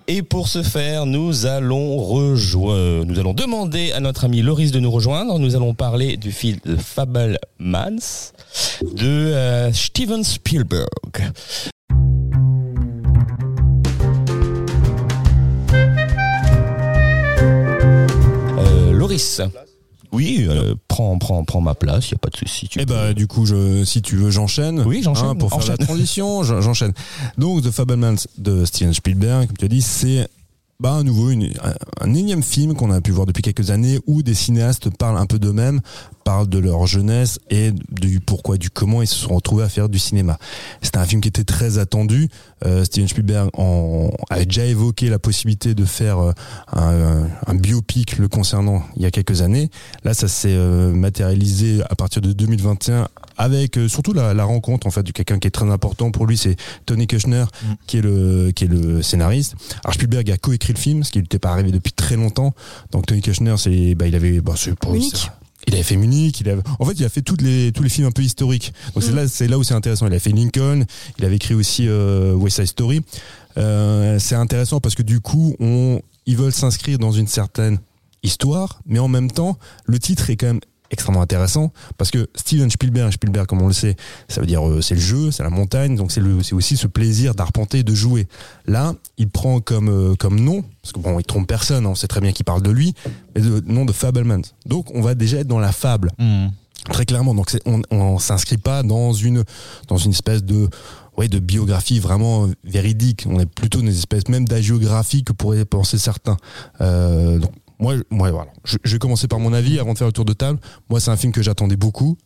Et pour ce faire, nous allons rejoindre, nous allons demander à notre ami Loris de nous rejoindre. Nous allons parler du film Fablemans de euh, Steven Spielberg. Euh, Loris. Oui, euh, prends, prends, prends ma place, il n'y a pas de souci. Eh peux- ben du coup je si tu veux j'enchaîne. Oui, j'enchaîne. Hein, pour faire la transition, j'en- j'enchaîne. Donc The Fablemans de Steven Spielberg, comme tu as dit, c'est bah à nouveau une, un énième film qu'on a pu voir depuis quelques années où des cinéastes parlent un peu d'eux-mêmes, parlent de leur jeunesse et du pourquoi, du comment ils se sont retrouvés à faire du cinéma. C'était un film qui était très attendu. Euh, Steven Spielberg en, avait déjà évoqué la possibilité de faire euh, un, un biopic le concernant il y a quelques années. Là, ça s'est euh, matérialisé à partir de 2021 avec euh, surtout la, la rencontre en fait de quelqu'un qui est très important pour lui, c'est Tony Kushner qui est le qui est le scénariste. Alors Spielberg a coécrit le film, ce qui n'était pas arrivé depuis très longtemps. Donc Tony Kushner, c'est bah il avait bah, c'est pour il avait fait Munich, il avait, en fait, il a fait toutes les, tous les films un peu historiques. Donc c'est Mm. là, c'est là où c'est intéressant. Il a fait Lincoln, il avait écrit aussi euh, West Side Story. Euh, c'est intéressant parce que du coup, on, ils veulent s'inscrire dans une certaine histoire, mais en même temps, le titre est quand même extrêmement intéressant parce que Steven Spielberg, Spielberg comme on le sait, ça veut dire euh, c'est le jeu, c'est la montagne, donc c'est c'est aussi ce plaisir d'arpenter, de jouer. Là, il prend comme euh, comme nom parce que bon, il trompe personne, hein, on sait très bien qu'il parle de lui, mais le nom de Fablemans. Donc on va déjà être dans la fable. Très clairement, donc on, on s'inscrit pas dans une dans une espèce de ouais de biographie vraiment véridique. On est plutôt dans une espèce même d'agiographie que pourraient penser certains. Euh, donc moi, moi voilà. Je, je vais commencer par mon avis avant de faire le tour de table. Moi, c'est un film que j'attendais beaucoup.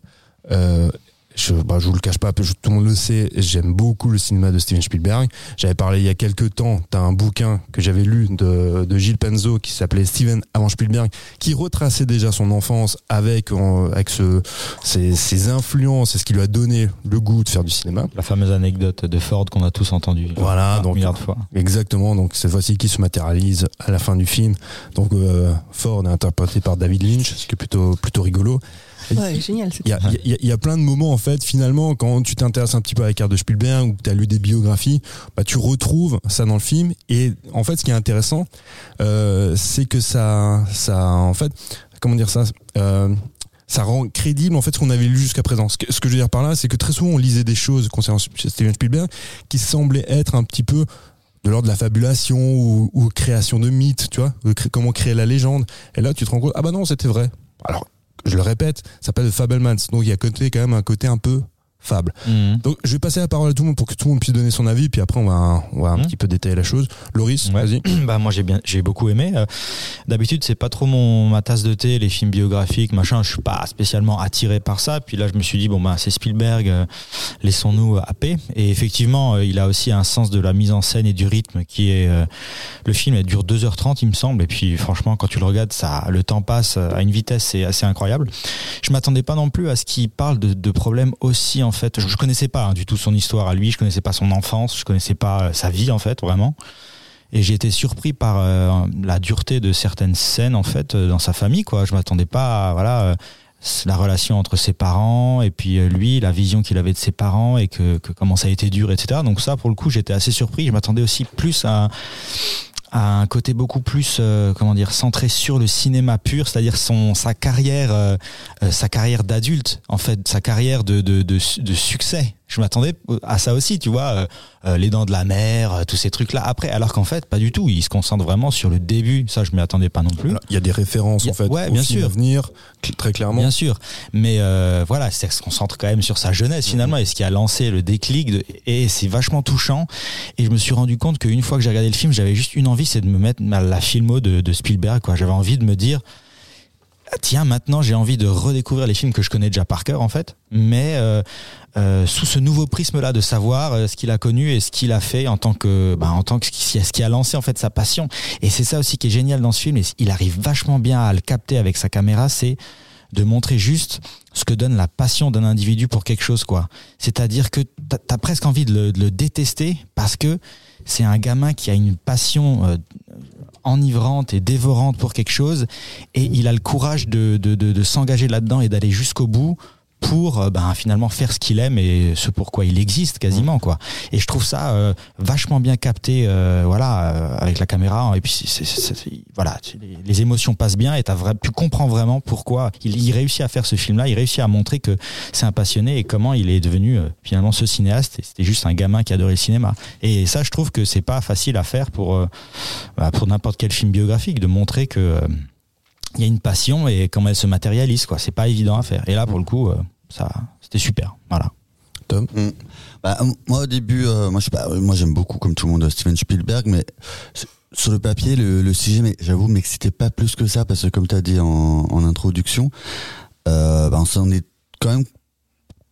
Euh, je, bah, je vous le cache pas, tout le monde le sait, j'aime beaucoup le cinéma de Steven Spielberg. J'avais parlé il y a quelques temps d'un un bouquin que j'avais lu de, de Gilles Penzo qui s'appelait Steven avant Spielberg, qui retraçait déjà son enfance avec, avec ce, ses, ses influences et ce qui lui a donné le goût de faire du cinéma. La fameuse anecdote de Ford qu'on a tous entendue. Voilà, un donc- milliard de fois. Exactement, donc cette fois-ci qui se matérialise à la fin du film. Donc euh, Ford est interprété par David Lynch, ce qui est plutôt, plutôt rigolo. Ouais, génial. Il y y y a plein de moments en fait finalement quand tu t'intéresses un petit peu à la carte de Spielberg ou que tu as lu des biographies, bah, tu retrouves ça dans le film et en fait ce qui est intéressant euh, c'est que ça ça en fait comment dire ça euh, ça rend crédible en fait ce qu'on avait lu jusqu'à présent. Ce que, ce que je veux dire par là, c'est que très souvent on lisait des choses concernant Steven Spielberg qui semblaient être un petit peu de l'ordre de la fabulation ou, ou création de mythes, tu vois, comment créer la légende. Et là, tu te rends compte, ah bah non, c'était vrai. Alors, je le répète, ça s'appelle Fablemans, donc il y a côté, quand même un côté un peu fable. Mhm. Donc, je vais passer la parole à tout le monde pour que tout le monde puisse donner son avis, puis après, on va, on va un Mhm. petit peu détailler la chose. Loris, Ouais. vas-y. bah moi j'ai bien j'ai beaucoup aimé Euh, d'habitude c'est pas trop mon ma tasse de thé les films biographiques machin je suis pas spécialement attiré par ça puis là je me suis dit bon bah c'est Spielberg euh, laissons-nous happer et effectivement euh, il a aussi un sens de la mise en scène et du rythme qui est euh, le film il dure 2h30 il me semble et puis franchement quand tu le regardes ça le temps passe à une vitesse c'est assez incroyable je m'attendais pas non plus à ce qu'il parle de, de problèmes aussi en fait je, je connaissais pas hein, du tout son histoire à lui je connaissais pas son enfance je connaissais pas euh, sa vie en fait vraiment. Et j'ai été surpris par euh, la dureté de certaines scènes en fait euh, dans sa famille quoi. Je m'attendais pas à voilà euh, la relation entre ses parents et puis lui la vision qu'il avait de ses parents et que, que comment ça a été dur etc donc ça pour le coup j'étais assez surpris. Je m'attendais aussi plus à à un côté beaucoup plus euh, comment dire centré sur le cinéma pur c'est-à-dire son sa carrière euh, euh, sa carrière d'adulte en fait sa carrière de, de, de succès je m'attendais à ça aussi tu vois euh, euh, les dents de la mer euh, tous ces trucs là après alors qu'en fait pas du tout il se concentre vraiment sur le début ça je m'y attendais pas non plus Il y a des références, a- en fait, ouais, au bien film sûr. à venir, très clairement. Bien sûr, mais euh, voilà, c'est se concentre quand même sur sa jeunesse finalement et ce qui a lancé le déclic de, et c'est vachement touchant. Et je me suis rendu compte qu'une fois que j'ai regardé le film, j'avais juste une envie, c'est de me mettre à la filmo de, de Spielberg. Quoi, j'avais envie de me dire. Ah, Tiens, maintenant j'ai envie de redécouvrir les films que je connais déjà par cœur en fait, mais euh, euh, sous ce nouveau prisme-là de savoir euh, ce qu'il a connu et ce qu'il a fait en tant que, bah, en tant que ce qui, a lancé en fait sa passion. Et c'est ça aussi qui est génial dans ce film. Il arrive vachement bien à le capter avec sa caméra. C'est de montrer juste ce que donne la passion d'un individu pour quelque chose, quoi. C'est-à-dire que t'as as presque envie de le, détester parce que c'est un gamin qui a une passion enivrante et dévorante pour quelque chose et il a le courage de, de, s'engager là-dedans et d'aller jusqu'au bout pour euh, ben, finalement faire ce qu'il aime et ce pourquoi il existe quasiment quoi. Et je trouve ça euh, vachement bien capté euh, voilà euh, avec la caméra. Et puis c'est- c'est- c'est- voilà les, les émotions passent bien et t'as vrai, tu comprends vraiment pourquoi il, il réussit à faire ce film là il réussit à montrer que c'est un passionné et comment il est devenu euh, finalement ce cinéaste. Et c'était juste un gamin qui adorait le cinéma. Et ça je trouve que c'est pas facile à faire pour euh, bah, pour n'importe quel film biographique de montrer que il y a une passion et comment elle se matérialise quoi. C'est pas évident à faire. Et là pour le coup euh, ça c'était super voilà Mm. Bah, moi au début, euh, moi je euh, moi j'aime beaucoup comme tout le monde Steven Spielberg, mais sur le papier le, le sujet, mais j'avoue m'excitait pas plus que ça parce que comme tu as dit en, en introduction, euh, bah, on s'en est quand même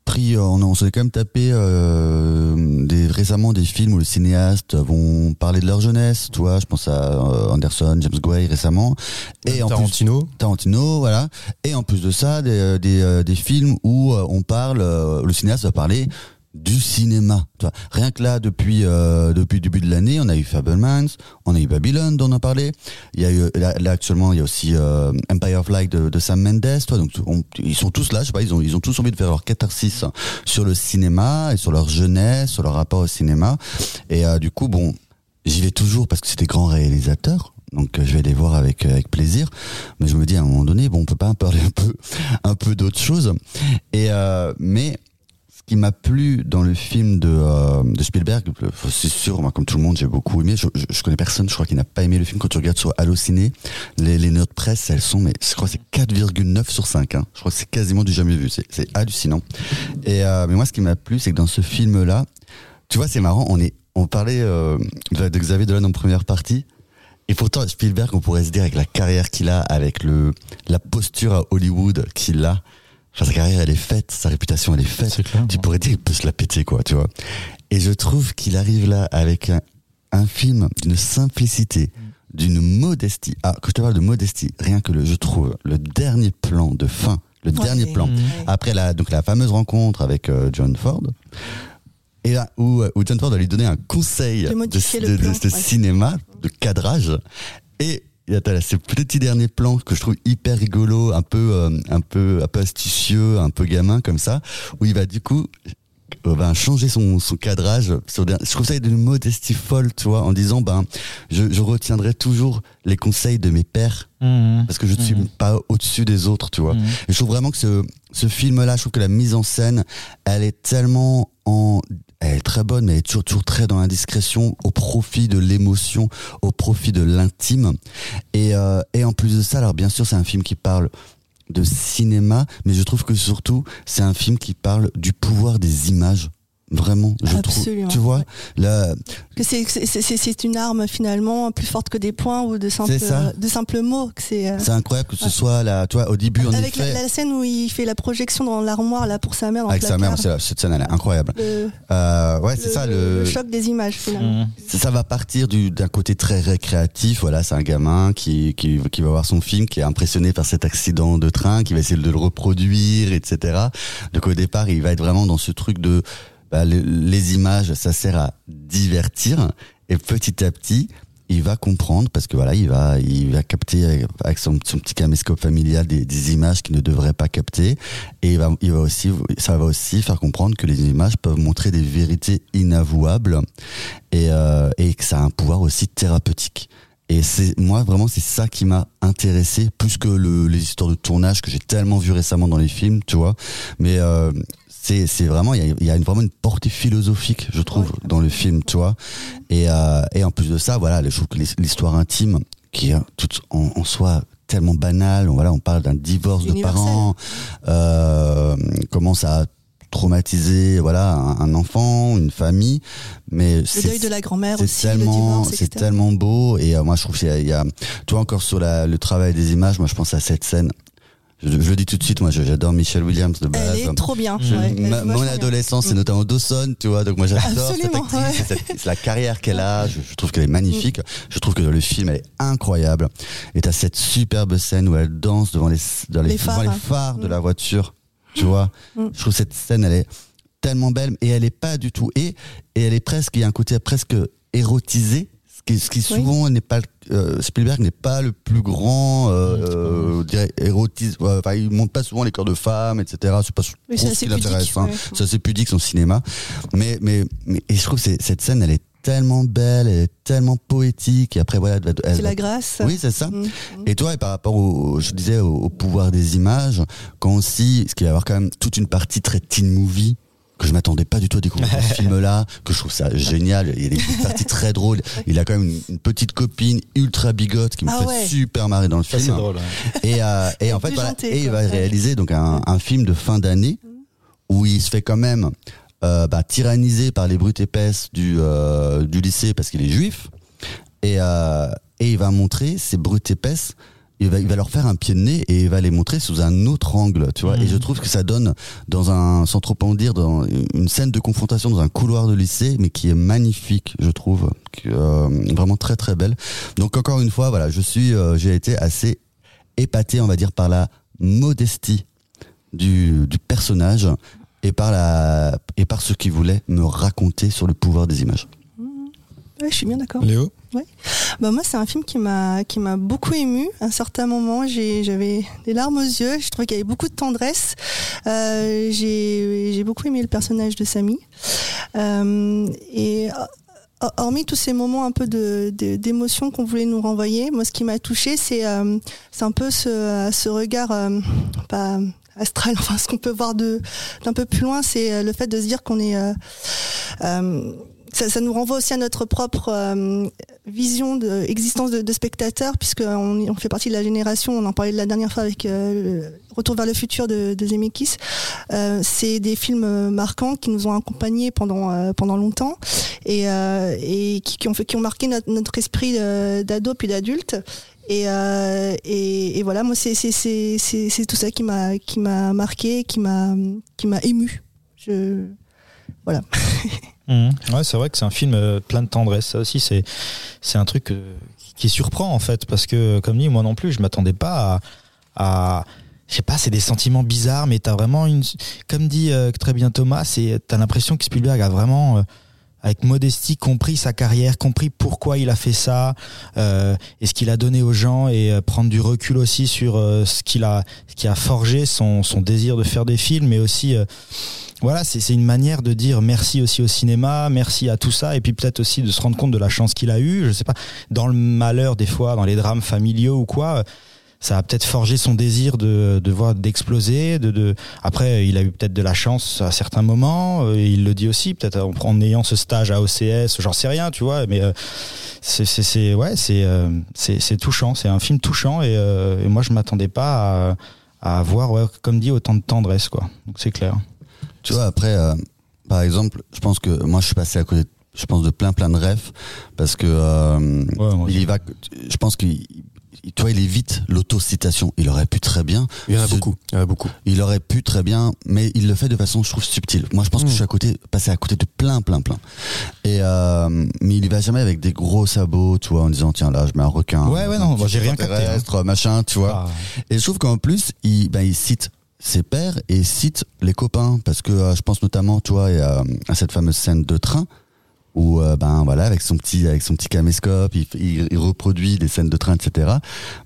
pris, on, on s'en est quand même tapé euh, des, récemment des films où les cinéastes vont parler de leur jeunesse, tu vois, je pense à euh, Anderson, James Gray récemment, et en plus Tarantino. Tarantino, voilà. Et en plus de ça, des, euh, des, euh, des films où on parle, le cinéaste va parler du cinéma. Tu vois. Rien que là, depuis euh, depuis le début de l'année, on a eu Fablemans, on a eu Babylon dont on a parlé. Il y a eu là, là, actuellement, il y a aussi euh, Empire of Light de, de Sam Mendes. Toi, donc on- ils sont tous là. Je sais pas, ils ont ils ont tous envie de faire leur catharsis sur le cinéma et sur leur jeunesse, sur leur rapport au cinéma. Et euh, du coup, bon, j'y vais toujours parce que c'est des grands réalisateurs. Donc euh, je vais les voir avec euh, avec plaisir, mais je me dis à un moment donné, bon, on peut pas parler un peu un peu d'autre chose. Et euh, mais qui m'a plu dans le film de, euh, de Spielberg, c'est sûr, moi, comme tout le monde, j'ai beaucoup aimé. Je, je, connais personne, je crois, qui n'a pas aimé le film. Quand tu regardes sur Allociné, les, les notes presse, elles sont, mais je crois c'est 4,9 sur 5. Hein. Je crois que c'est quasiment du jamais vu. C'est hallucinant. Et euh, mais moi, ce qui m'a plu, c'est que dans ce film-là, tu vois, c'est marrant. On est, on parlait euh, de de Xavier Dolan en première partie. Et pourtant, Spielberg, on pourrait se dire avec la carrière qu'il a, avec le la posture à Hollywood qu'il a, enfin, sa carrière elle est faite, sa réputation elle est faite. Clair. Tu pourrais dire qu'il peut se la péter quoi, tu vois. Et je trouve qu'il arrive là avec un, un film d'une simplicité, d'une modestie. Ah, quand je te parle de modestie, rien que le, je trouve le dernier plan de fin, le Ouais. dernier plan après la donc la fameuse rencontre avec euh, John Ford. Et là, où, euh, où John Ford va lui donner un conseil De de, modifier de- le de- plan, de ouais. cinéma, de cadrage. Et il t'as là ce petit dernier plan que je trouve hyper rigolo, un peu, euh, un peu, un peu astucieux, un peu gamin comme ça, où il va du coup euh, ben, changer son, son cadrage. Sur des- je trouve ça d'une modestie folle, tu vois, en disant ben je, je retiendrai toujours les conseils de mes pères Mhm. parce que je ne suis Mhm. pas au-dessus des autres, tu vois. Mhm. Et je trouve vraiment que ce, ce film-là, je trouve que la mise en scène, elle est tellement en, elle est très bonne, mais elle est toujours, toujours très dans l'indiscrétion, au profit de l'émotion, au profit de l'intime. Et, euh, et en plus de ça, alors bien sûr, c'est un film qui parle de cinéma, mais je trouve que surtout, c'est un film qui parle du pouvoir des images. Vraiment, je Absolument, trouve. Tu vois, là, Que c'est- c'est une arme finalement plus forte que des points ou de simples, de simples mots. Que c'est euh, c'est incroyable que ce soit là, toi, au début, en avec effet, la, la scène où il fait la projection dans l'armoire là pour sa mère. Dans avec sa mère, cette scène, elle est incroyable. Le, Euh, ouais, c'est ça, le, le, choc des images finalement. Mhm. ça, ça va partir du d'un côté très récréatif. Voilà, c'est un gamin qui, qui qui va voir son film, qui est impressionné par cet accident de train, qui va essayer de le reproduire, etc. Donc au départ, il va être vraiment dans ce truc de bah, le- les images, ça sert à divertir, et petit à petit. Il va comprendre parce que voilà, il va, il va capter avec- avec son, son petit caméscope familial des, des images qu'il ne devrait pas capter, et il va, il va aussi, ça va aussi faire comprendre que les images peuvent montrer des vérités inavouables et, euh, et que ça a un pouvoir aussi thérapeutique. Et c'est moi vraiment c'est ça qui m'a intéressé plus que le, les histoires de tournage que j'ai tellement vu récemment dans les films, tu vois. Mais euh, c'est c'est vraiment il y a, il y a une, vraiment une portée philosophique, je trouve, dans le film, tu vois. Et euh, et en plus de ça, voilà, je trouve que l'his- l'histoire intime qui est toute en, en soi tellement banale, voilà, on parle d'un divorce de parents, euh, comment ça a traumatisé voilà un, un enfant, une famille, mais Le c'est deuil de la grand-mère c'est tellement c'est tellement beau. Et euh, moi je trouve qu'il y y a toi encore sur la, le travail des images moi je pense à cette scène je, je le dis tout de suite moi j'adore Michelle Williams de base Elle est trop bien. Je- ouais, ma- mon adolescence c'est Mm. notamment Dawson tu vois donc moi j'adore cette Absolument, actrice ouais. cette- la carrière qu'elle a je, je trouve qu'elle est magnifique je trouve que le film elle est incroyable et t'as cette superbe scène où elle danse devant les dans les, Les devant phares. les phares de Mm. la voiture tu vois Mm. je trouve cette scène elle est tellement belle et elle est pas du tout et et elle est presque il y a un côté presque érotisé qui, ce qui Oui. souvent n'est pas euh, Spielberg n'est pas le plus grand euh, euh, érotisme enfin il montre pas souvent les corps de femmes etc c'est pas Oui, trop c'est ce qui l'intéresse hein. ouais. c'est pudique son cinéma mais mais mais et je trouve que cette scène elle est tellement belle elle est tellement poétique et après voilà C'est la grâce. oui c'est ça Mm. et toi, et par rapport au, je disais, au, au pouvoir des images, quand aussi, ce qu'il va y avoir quand même toute une partie très teen movie, que je m'attendais pas du tout à découvrir ce film-là, que je trouve ça génial. Il y a des parties très drôles. Il a quand même une, une petite copine ultra bigote qui me Ah fait ouais. super marrer dans le Ça, film. c'est drôle. Et, euh, et en fait, voilà, et il va réaliser donc un, un film de fin d'année où il se fait quand même euh, bah, tyranniser par les brutes épaisses du, euh, du lycée parce qu'il est juif. Et, euh, et il va montrer ces brutes épaisses. Il va, il va leur faire un pied de nez et il va les montrer sous un autre angle, tu vois. Et je trouve que ça donne dans un, sans trop en dire, dans une scène de confrontation dans un couloir de lycée, mais qui est magnifique, je trouve, euh, vraiment très très belle. Donc encore une fois, voilà, je suis, euh, j'ai été assez épaté, on va dire, par la modestie du, du personnage et par la et par ce qu'il voulait me raconter sur le pouvoir des images. Ouais, je suis bien d'accord. Léo Bah moi, c'est un film qui m'a qui m'a beaucoup ému. À un certain moment, j'avais des larmes aux yeux. Je trouvais qu'il y avait beaucoup de tendresse. Euh, j'ai beaucoup aimé le personnage de Samy. Euh, et euh, hormis tous ces moments un peu de de- d'émotion qu'on voulait nous renvoyer, moi, ce qui m'a touché, c'est euh, c'est un peu ce ce regard pas astral. Enfin, ce qu'on peut voir de d'un peu plus loin, c'est le fait de se dire qu'on est ça, ça nous renvoie aussi à notre propre euh, vision de existence de, de spectateur, puisque on, fait partie de la génération. On en parlait de la dernière fois avec euh, Retour vers le futur de, de Zemeckis. Euh, c'est des films euh, marquants qui nous ont accompagnés pendant euh, pendant longtemps et, euh, et qui, qui ont fait qui ont marqué notre, notre esprit d'ado puis d'adulte. Et, euh, et, et voilà, moi c'est tout ça qui m'a qui m'a marqué, qui m'a qui m'a ému. Je voilà. Mhm. Ouais, c'est vrai que c'est un film euh, plein de tendresse. Ça aussi, c'est c'est un truc euh, qui surprend en fait, parce que comme dit, moi non plus, je m'attendais pas à, à je sais pas, c'est des sentiments bizarres, mais t'as vraiment une, comme dit euh, très bien Thomas, c'est t'as l'impression que Spielberg a vraiment euh, avec modestie compris sa carrière, compris pourquoi il a fait ça euh, et ce qu'il a donné aux gens et euh, prendre du recul aussi sur euh, ce qu'il a ce qui a forgé son son désir de faire des films mais aussi euh, voilà, c'est une manière de dire merci aussi au cinéma, merci à tout ça, et puis peut-être aussi de se rendre compte de la chance qu'il a eue. Je sais pas, dans le malheur des fois, dans les drames familiaux ou quoi, ça a peut-être forgé son désir de, de voir d'exploser. De, de après, il a eu peut-être de la chance à certains moments. euh, Il le dit aussi, peut-être en, ayant ce stage à OCS, j'en sais rien, tu vois. Mais euh, c'est ouais, euh, touchant. C'est un film touchant et, et moi je m'attendais pas à, à avoir, comme dit, autant de tendresse, quoi. Donc c'est clair. Tu vois, après, euh, par exemple, je pense que moi, je suis passé à côté, je pense, de plein, plein de rêves, parce que euh, Ouais, moi il y va, je pense qu'il, tu vois, il évite l'autocitation. Il aurait pu très bien. Il y en a beaucoup. Il y en a beaucoup. Il aurait pu très bien, mais il le fait de façon, je trouve, subtile. Moi, je pense que Mm. je suis à côté, passé à côté de plein, plein, plein. Et euh, mais il y va jamais avec des gros sabots, tu vois, en disant tiens là, je mets un requin. Ouais, ouais, non, moi, j'ai rien capté, hein. machin, tu vois. Ah. Et je trouve qu'en plus, il, ben, il cite ses pères et cite les copains. Parce que euh, je pense notamment, tu vois, à cette fameuse scène de train où euh, ben voilà avec son petit avec son petit caméscope il, il, il reproduit des scènes de train etc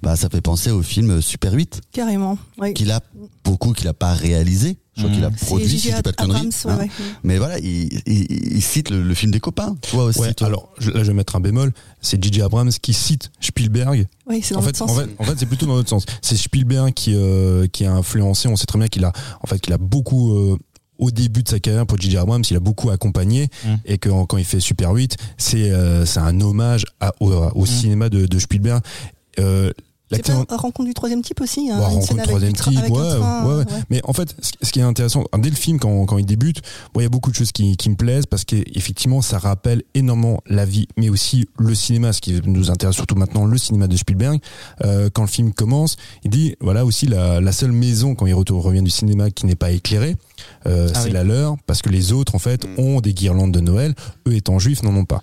bah ça fait penser au film Super 8 Carrément. Oui. qu'il a beaucoup qu'il a pas réalisé je crois Mhm. qu'il a produit si dis pas de conneries Abrams, ouais, hein. ouais. mais voilà il, il, il cite le, le film des copains toi aussi Ouais, toi. alors je- là je vais mettre un bémol, c'est J.J. Abrams qui cite Spielberg. Oui, c'est dans En fait, sens. en fait, en fait, c'est plutôt dans l'autre sens. C'est Spielberg qui euh, qui a influencé. On sait très bien qu'il a en fait qu'il a beaucoup euh, au début de sa carrière pour J.J. Abrams, il a beaucoup accompagné Mm. et que quand il fait Super 8, c'est euh, c'est un hommage à, au, au cinéma de, de Spielberg. Euh, C'est l'acteur- pas rencontre du troisième type aussi. Hein, Ouais, une rencontre scène du troisième type, ouais, train, ouais, ouais. Mais en fait, ce ce qui est intéressant, dès le film, quand, quand il débute, bon, il y a beaucoup de choses qui, qui me plaisent parce qu'effectivement, ça rappelle énormément la vie, mais aussi le cinéma, ce qui nous intéresse surtout maintenant, le cinéma de Spielberg. Euh, quand le film commence, il dit, voilà aussi la, la seule maison, quand il retourne, revient du cinéma, qui n'est pas éclairée, euh, Ah c'est oui. la leur, parce que les autres, en fait, ont des guirlandes de Noël, eux étant juifs, n'en ont pas.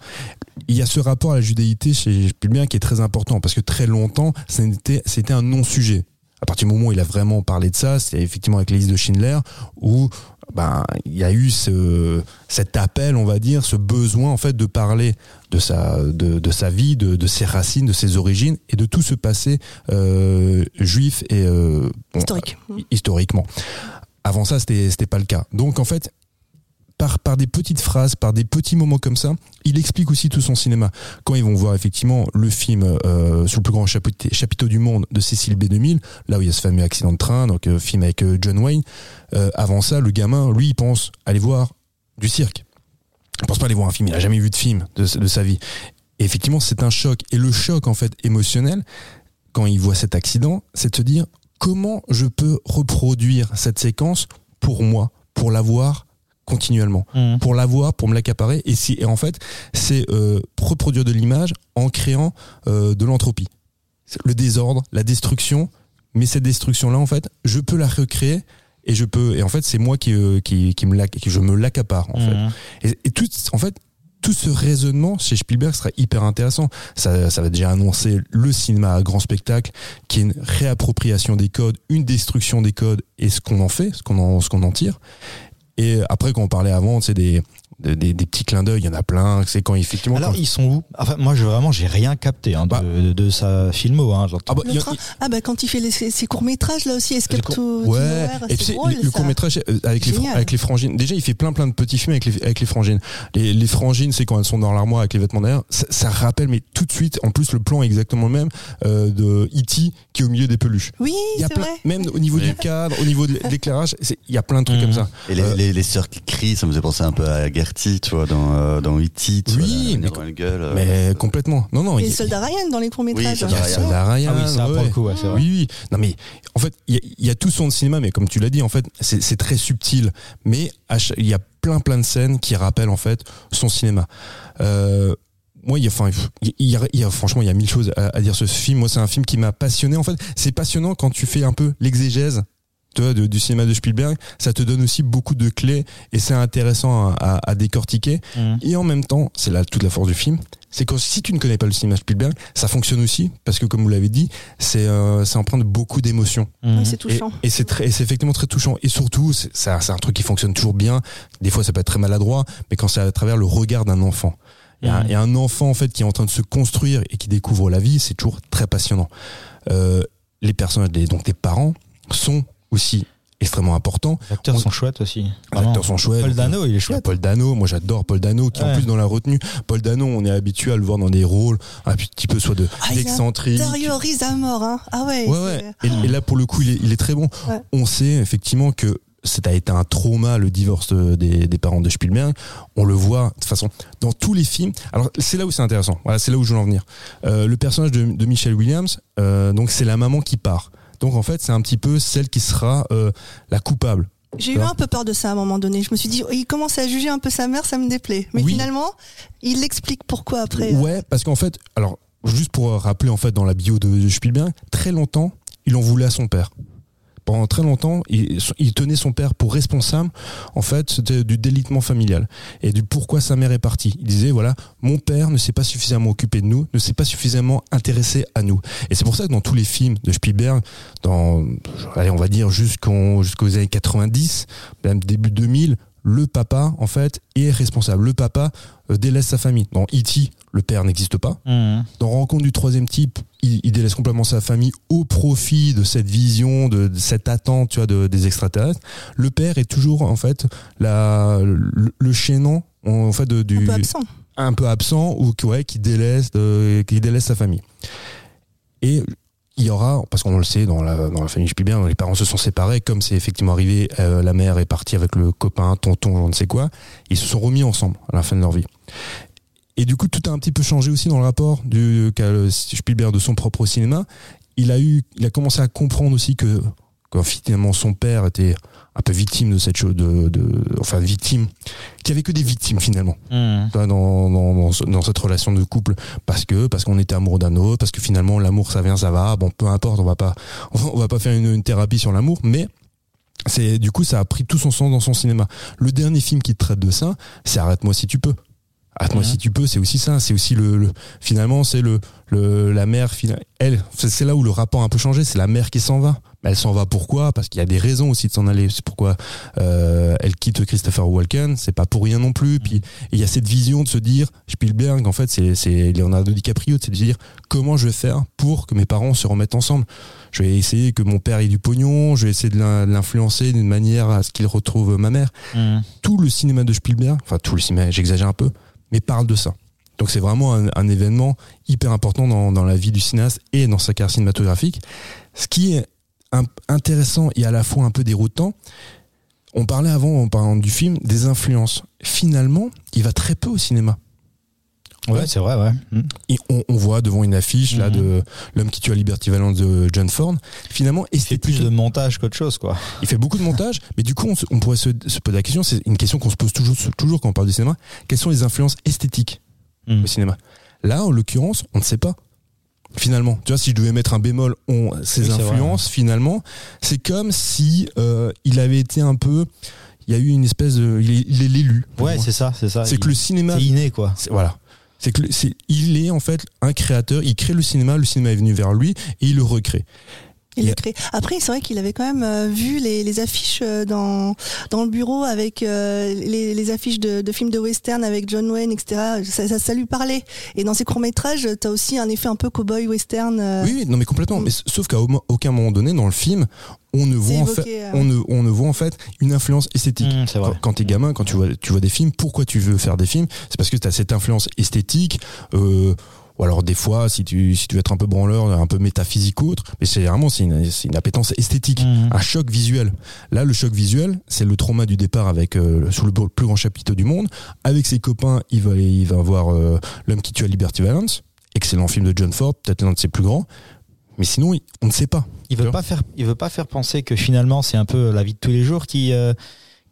Il y a ce rapport à la judaïté chez Spielberg qui est très important, parce que très longtemps, c'était c'était un non-sujet à partir du moment où il a vraiment parlé de ça, c'est effectivement avec les listes de Schindler, où ben il y a eu ce, cet appel, on va dire, ce besoin en fait de parler de sa, de, de sa vie, de, de ses racines, de ses origines et de tout ce passé euh, juif et euh, bon, Historique. euh, historiquement. Avant ça, c'était c'était pas le cas. Donc en fait, par, par des petites phrases, par des petits moments comme ça, il explique aussi tout son cinéma. Quand ils vont voir effectivement le film euh, sous le plus grand chapiteau, chapiteau du monde de Cécile B2000, là où il y a ce fameux accident de train, donc euh, film avec euh, John Wayne, euh, avant ça, le gamin, lui, il pense aller voir du cirque. Il pense pas aller voir un film, il a jamais vu de film de, de sa vie. Et effectivement, c'est un choc. Et le choc, en fait, émotionnel, quand il voit cet accident, c'est de se dire comment je peux reproduire cette séquence pour moi, pour l'avoir continuellement Mhm. pour l'avoir, pour me l'accaparer. Et, si, et en fait, c'est euh, reproduire de l'image en créant euh, de l'entropie. Le désordre, la destruction. Mais cette destruction-là, en fait, je peux la recréer et je peux. Et en fait, c'est moi qui, euh, qui, qui me l'acc- qui je me l'accapare. En fait. Mhm. Et, et tout, en fait, tout ce raisonnement chez Spielberg sera hyper intéressant. Ça, ça va déjà annoncer le cinéma à grand spectacle, qui est une réappropriation des codes, une destruction des codes et ce qu'on en fait, ce qu'on en, ce qu'on en tire. Et après, quand on parlait avant, c'est des, des, des- des petits clins d'œil, il y en a plein. C'est quand effectivement. Alors quand- ils sont où? Enfin moi je vraiment j'ai rien capté hein, de, Bah. de, de sa filmo. Hein, ah bah, Le a-. Ah bah quand il fait les- ses, ses courts métrages là aussi, Escape Les to, to Ouais, Nowhere, et puis drôle, le, court métrage avec les, avec les frangines. Déjà, il fait plein plein de petits films avec les, avec les frangines. Les, les frangines, c'est quand elles sont dans l'armoire avec les vêtements derrière. Ça, ça rappelle, mais tout de suite, en plus, le plan est exactement le même euh, de E.T. qui est au milieu des peluches. Oui, c'est vrai. même au niveau du cadre, au niveau de l'éclairage, c'est- il y a plein de trucs Mhm. comme ça. et les, Euh, les les, les sœurs qui crient, ça me faisait penser un peu à Gertie, tu vois, dans, euh, dans E.T. tu vois, Oui, la- mais la- la gueule, euh, Mais complètement. Non, non. Et il- le soldat Ryan dans les courts-métrages. Oui, Soldat Ryan. Soldat Ryan, Ah oui, ça pour ouais. le coup, ouais, c'est vrai. Oui, oui. Non, mais en fait, il y, a- y a tout son cinéma, mais comme tu l'as dit, en fait, c'est très subtil. Mais il y a plein, plein de scènes qui rappellent en fait son cinéma. Euh, moi, il y a, enfin, il y a, il y a- franchement, il y a mille choses à, à dire sur ce film. Moi, c'est un film qui m'a passionné. En fait, c'est passionnant quand tu fais un peu l'exégèse. Tu vois, de- du cinéma de Spielberg, ça te donne aussi beaucoup de clés et c'est intéressant à, à- à décortiquer. Mhm. Et en même temps, c'est là toute la force du film, c'est que si tu ne connais pas le cinéma Spielberg, ça fonctionne aussi parce que comme vous l'avez dit, c'est euh, ça emprunte beaucoup d'émotions. Mhm. Ouais, c'est Et, touchant. et c'est très, et c'est effectivement très touchant. Et surtout, c'est un truc qui fonctionne toujours bien. Des fois, ça peut être très maladroit, mais quand c'est à travers le regard d'un enfant. Et, un, Mhm. et un enfant en fait qui est en train de se construire et qui découvre la vie, c'est toujours très passionnant. Euh, les personnages, des, donc des parents, sont aussi extrêmement importants. Les acteurs On- sont chouettes aussi. Les acteurs sont chouettes. Paul Dano, il est Il chouette. Paul Dano, moi j'adore Paul Dano, qui en plus dans la retenue. Paul Dano, on est habitué à le voir dans des rôles un petit peu soit de Ah, il d'excentrique. intériorise à mort, hein. Ah ouais. Ouais, ouais. Et, et là, pour le coup, il est, il est très bon. Ouais. On sait effectivement que ça a été un trauma, le divorce de- des, des parents de Spielberg. On le voit, de toute façon, dans tous les films. Alors, c'est là où c'est intéressant. Voilà, c'est là où je veux en venir. Euh, le personnage de, de Michelle Williams, euh, donc c'est la maman qui part. Donc, en fait, c'est un petit peu celle qui sera euh, la coupable. J'ai eu un peu peur de ça à un moment donné. Je me suis dit, il commence à juger un peu sa mère, ça me déplaît. Mais Oui. finalement, il explique pourquoi après. Ouais, parce qu'en fait, alors, juste pour rappeler, en fait, dans la bio de, de Spielberg, très longtemps, il en voulait à son père. Pendant très longtemps, il, tenait son père pour responsable, en fait, du délitement familial et du pourquoi sa mère est partie. Il disait, voilà, mon père ne s'est pas suffisamment occupé de nous, ne s'est pas suffisamment intéressé à nous. Et c'est pour ça que dans tous les films de Spielberg, dans, allez, on va dire jusqu'aux années 90, même début 2000, le papa, en fait, est responsable. Le papa euh, délaisse sa famille. Dans E.T., le père n'existe pas. Mhm. Dans Rencontre du troisième type, il, il délaisse complètement sa famille au profit de cette vision, de, de cette attente, tu vois, de- des extraterrestres. Le père est toujours, en fait, la, le, le chaînon, en fait, de, du, Un peu absent. un peu absent ou qui, ouais, qui délaisse, euh, qui délaisse sa famille. Et il y aura, parce qu'on le sait, dans la, dans la famille Spielberg, les parents se sont séparés, comme c'est effectivement arrivé, euh, la mère est partie avec le copain, tonton, je ne sais quoi, ils se sont remis ensemble à la fin de leur vie. Et du coup, tout a un petit peu changé aussi dans le rapport du qu'a Spielberg de son propre cinéma. Il a eu, il a commencé à comprendre aussi que, finalement son père était un peu victime de cette chose, de, de, enfin victime, qu'il y avait que des victimes finalement. Mhm. dans, dans, dans, ce- dans cette relation de couple. Parce que parce qu'on était amoureux d'un autre parce que finalement l'amour ça vient ça va. Bon peu importe on va pas on va pas faire une, une thérapie sur l'amour mais c'est du coup ça a pris tout son sens dans son cinéma. Le dernier film qui traite de ça c'est arrête-moi si tu peux arrête-moi Mhm. si tu peux c'est aussi ça c'est aussi le, le- finalement c'est le, le la mère elle c'est là où le rapport a un peu changé c'est la mère qui s'en va Mais elle s'en va pourquoi? Parce qu'il y a des raisons aussi de s'en aller c'est pourquoi euh, elle quitte Christopher Walken c'est pas pour rien non plus puis et il y a cette vision de se dire, Spielberg, en fait, c'est, c'est Leonardo DiCaprio, c'est de se dire comment je vais faire pour que mes parents se remettent ensemble? Je vais essayer que mon père ait du pognon, je vais essayer de l'in- de l'influencer d'une manière à ce qu'il retrouve ma mère. Mhm. Tout le cinéma de Spielberg, enfin tout le cinéma, j'exagère un peu, mais parle de ça. Donc c'est vraiment un, événement hyper important dans, la vie du cinéaste et dans sa carrière cinématographique. Ce qui est intéressant et à la fois un peu déroutant, on parlait avant, en parlant du film, des influences. Finalement, il va très peu au cinéma. Ouais, c'est vrai, ouais. Et on, on voit devant une affiche là Mhm. de l'homme qui tue à Liberty Valance de John Ford. Finalement, Il fait plus de montage qu'autre chose, quoi. il fait beaucoup de montage, mais du coup, on, on pourrait se, se poser la question. C'est une question qu'on se pose toujours, toujours quand on parle du cinéma. Quelles sont les influences esthétiques Mhm. au cinéma? Là, en l'occurrence, on ne sait pas. Finalement, tu vois, si je devais mettre un bémol, on, Oui, c'est vrai, influences, finalement, c'est comme si euh, il avait été un peu. Il y a eu une espèce de. Il est l'élu. Ouais, c'est ça, c'est ça. C'est que le cinéma. C'est inné, quoi. c'est- Voilà. C'est que c'est, il est en fait un créateur. Il crée le cinéma. Le cinéma est venu vers lui et il le recrée. Il Il y l'a a- créé. Après, c'est vrai qu'il avait quand même euh, vu les, les affiches euh, dans, dans le bureau avec euh, les, les affiches de, de films de western avec John Wayne, etc. Ça, ça, ça lui parlait. Et dans ses courts-métrages, t'as aussi un effet un peu cowboy western. euh, Oui, oui, non mais complètement. Mm. Mais sauf qu'à au- aucun moment donné dans le film, on ne voit en fait, euh, on ne, on ne voit en fait une influence esthétique. Vrai. Quand, quand t'es gamin, quand tu vois, tu vois des films, pourquoi tu veux faire des films? C'est parce que tu as cette influence esthétique. Euh, ou alors des fois si tu si tu veux être un peu branleur, un peu métaphysique ou autre, mais c'est vraiment c'est une, c'est une appétence esthétique, Mhm. un choc visuel. Là, le choc visuel, c'est le trauma du départ avec euh, sous le plus grand chapiteau du monde, avec ses copains, il va il va voir euh, l'homme qui tue à Liberty Valance, excellent film de John Ford, peut-être l'un de ses plus grands, mais sinon il- on ne sait pas. Il veut pas faire, il veut pas faire penser que finalement c'est un peu la vie de tous les jours qui euh,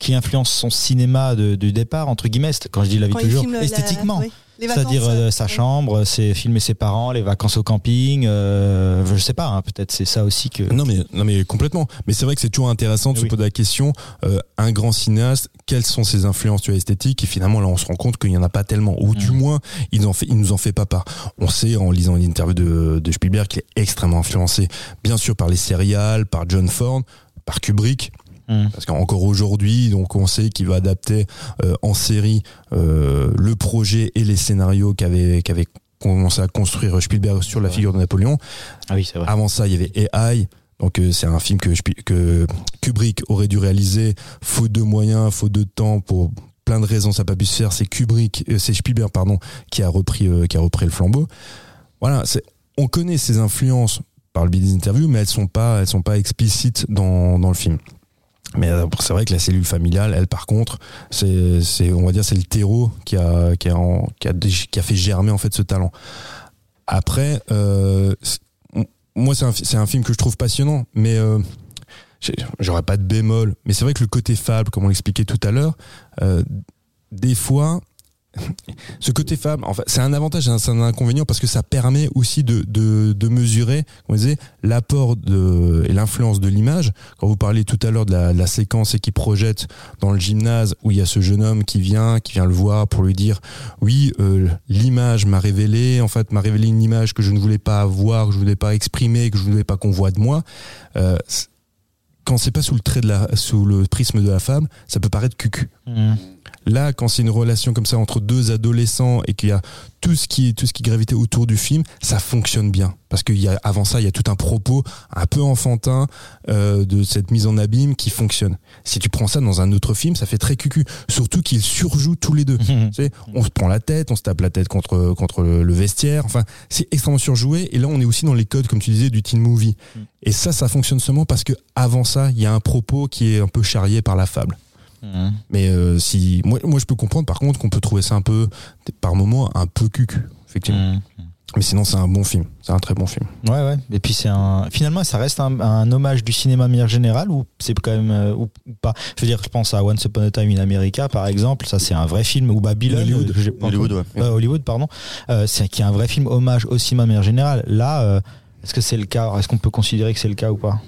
qui influence son cinéma de, du départ entre guillemets. Quand je dis la vie Quand de tous les il jours, filme la- esthétiquement. oui, les vacances, C'est-à-dire euh, sa oui. chambre, c'est filmer ses parents, les vacances au camping. Euh, je sais pas, hein, peut-être c'est ça aussi que. Non mais non mais complètement. Mais c'est vrai que c'est toujours intéressant de se Oui. poser la question euh, un grand cinéaste, quelles sont ses influences tu vois, esthétiques? Et finalement là, on se rend compte qu'il y en a pas tellement, ou du Mhm. moins il en fait, il nous en fait pas part. On sait en lisant l'interview de, de Spielberg qu'il est extrêmement influencé, bien sûr par les céréales, par John Ford, par Kubrick. Mhm. Parce qu'encore aujourd'hui, donc on sait qu'il va adapter euh, en série euh, le projet et les scénarios qu'avait qu'avait commencé à construire Spielberg sur la figure de Napoléon. Ah oui, c'est vrai. Avant ça, il y avait AI. Donc euh, c'est un film que, Kubrick aurait dû réaliser, faute de moyens, faute de temps, pour plein de raisons, ça n'a pas pu se faire. C'est Kubrick, c'est Spielberg pardon, qui a repris, qui a repris le flambeau. Voilà, c'est, on connaît ses influences par le biais des interviews, mais elles sont pas, elles sont pas explicites dans, dans le film. Mais euh, c'est vrai que la cellule familiale, elle, par contre, c'est, c'est, on va dire, c'est le terreau qui a, qui a, qui a, qui a fait germer en fait ce talent. Après, euh, moi, c'est un, c'est un film que je trouve passionnant, mais euh, j'aurais pas de bémol. Mais c'est vrai que le côté fable, comme on l'expliquait tout à l'heure, euh, des fois, ce côté fable, en fait, c'est un avantage et un- inconvénient parce que ça permet aussi de, de, de mesurer, on disait, l'apport de, et l'influence de l'image. Quand vous parliez tout à l'heure de la, de la séquence et qui projette dans le gymnase où il y a ce jeune homme qui vient, qui vient le voir pour lui dire, oui, euh, l'image m'a révélé, en fait, m'a révélé une image que je ne voulais pas avoir, que je ne voulais pas exprimer, que je ne voulais pas qu'on voit de moi. Euh, quand c'est pas sous le trait de la, sous le prisme de la femme, ça peut paraître cucu. Mhm. Là, quand c'est une relation comme ça entre deux adolescents et qu'il y a tout ce qui tout ce qui gravitait autour du film, ça fonctionne bien parce qu'il y a avant ça, il y a tout un propos un peu enfantin euh, de cette mise en abîme qui fonctionne. Si tu prends ça dans un autre film, ça fait très cucu. Surtout qu'ils surjouent tous les deux. Tu sais, on se prend la tête, on se tape la tête contre contre le, le vestiaire. Enfin, c'est extrêmement surjoué. Et là, on est aussi dans les codes, comme tu disais, du teen movie. Mm. Et ça, ça fonctionne seulement parce que avant ça, il y a un propos qui est un peu charrié par la fable. Mhm. Mais euh, si moi, moi je peux comprendre par contre qu'on peut trouver ça un peu par moment un peu cucu effectivement. Mhm. Mais sinon c'est un bon film, c'est un très bon film. Ouais, ouais. Et puis c'est un. Finalement, ça reste un, un hommage du cinéma manière générale ou c'est quand même euh, ou, ou pas? Je veux dire, je pense à Once Upon a Time in America, par exemple. Ça, c'est un vrai film. Ou Babylon. Hollywood. euh, Hollywood, ouais. Euh, Hollywood, pardon. Euh, c'est qui est un vrai film hommage au cinéma manière générale. Là, euh, est-ce que c'est le cas? Est-ce qu'on peut considérer que c'est le cas ou pas?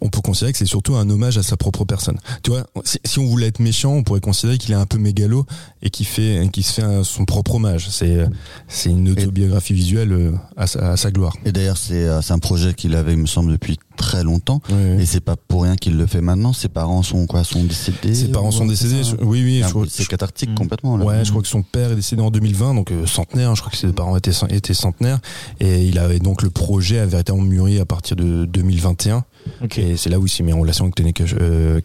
On peut considérer que c'est surtout un hommage à sa propre personne. Tu vois, si, si on voulait être méchant, on pourrait considérer qu'il est un peu mégalo et qu'il fait qui se fait un- son propre hommage. C'est euh, c'est une autobiographie visuelle euh, à sa, à sa gloire. Et d'ailleurs, c'est euh, c'est un projet qu'il avait, il me semble, depuis très longtemps. Et c'est pas pour rien qu'il le fait maintenant. Ses parents sont quoi Sont décédés Ses parents ou- sont décédés. Oui, oui. C'est je crois- un- C'est cathartique Mm. complètement. Là. Ouais, je crois que son père est décédé en 2020, donc euh, centenaire. Je crois que ses parents étaient, étaient centenaires. Et il avait donc le projet a véritablement mûri à partir de 2021. Et c'est là où il s'est mis en relation avec Tony Kushner. Euh,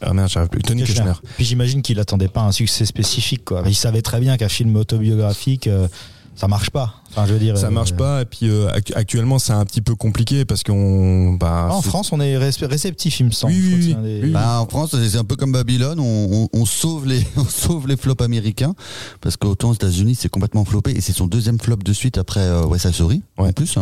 ah merde, j'arrive plus. Tony Kushner. Puis j'imagine qu'il attendait pas un succès spécifique. Quoi. Il savait très bien qu'un film autobiographique, euh, ça marche pas. Enfin, je veux dire. Ça euh, marche pas. Et puis euh, actu- actuellement, c'est un petit peu compliqué parce qu'on. Bah, En c'est- France, on est ré- réceptif, il me semble. Oui, oui, des- Bah, en France, c'est un peu comme Babylone, on, on, on sauve les, on sauve les flops américains, parce qu'autant aux États-Unis, c'est complètement floppé, et c'est son deuxième flop de suite après euh, West Side Story, en plus.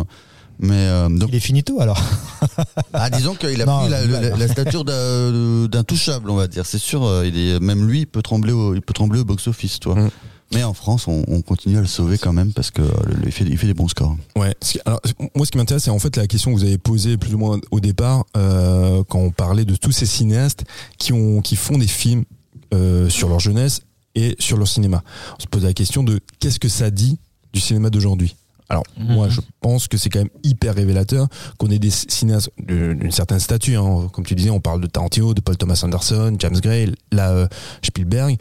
Mais euh, donc, Il est finito alors. ah, disons qu'il a Non, pris la, stature d'un d'un touchable, on va dire. C'est sûr, euh, il est, même lui, il peut trembler au, il peut trembler au box-office, toi. Mm. Mais en France, on, on continue à le sauver quand même parce que euh, le- il, fait, il fait des bons scores. Ouais. Alors, moi, ce qui m'intéresse, c'est en fait la question que vous avez posée plus ou moins au départ, euh, quand on parlait de tous ces cinéastes qui ont, qui font des films euh, sur leur jeunesse et sur leur cinéma. On se pose la question de qu'est-ce que ça dit du cinéma d'aujourd'hui? Alors, Mhm. moi, je pense que c'est quand même hyper révélateur qu'on ait des cinéastes d'une certaine stature. hein. Comme tu disais, on parle de Tarantino, de Paul Thomas Anderson, James Gray, là, euh, Spielberg.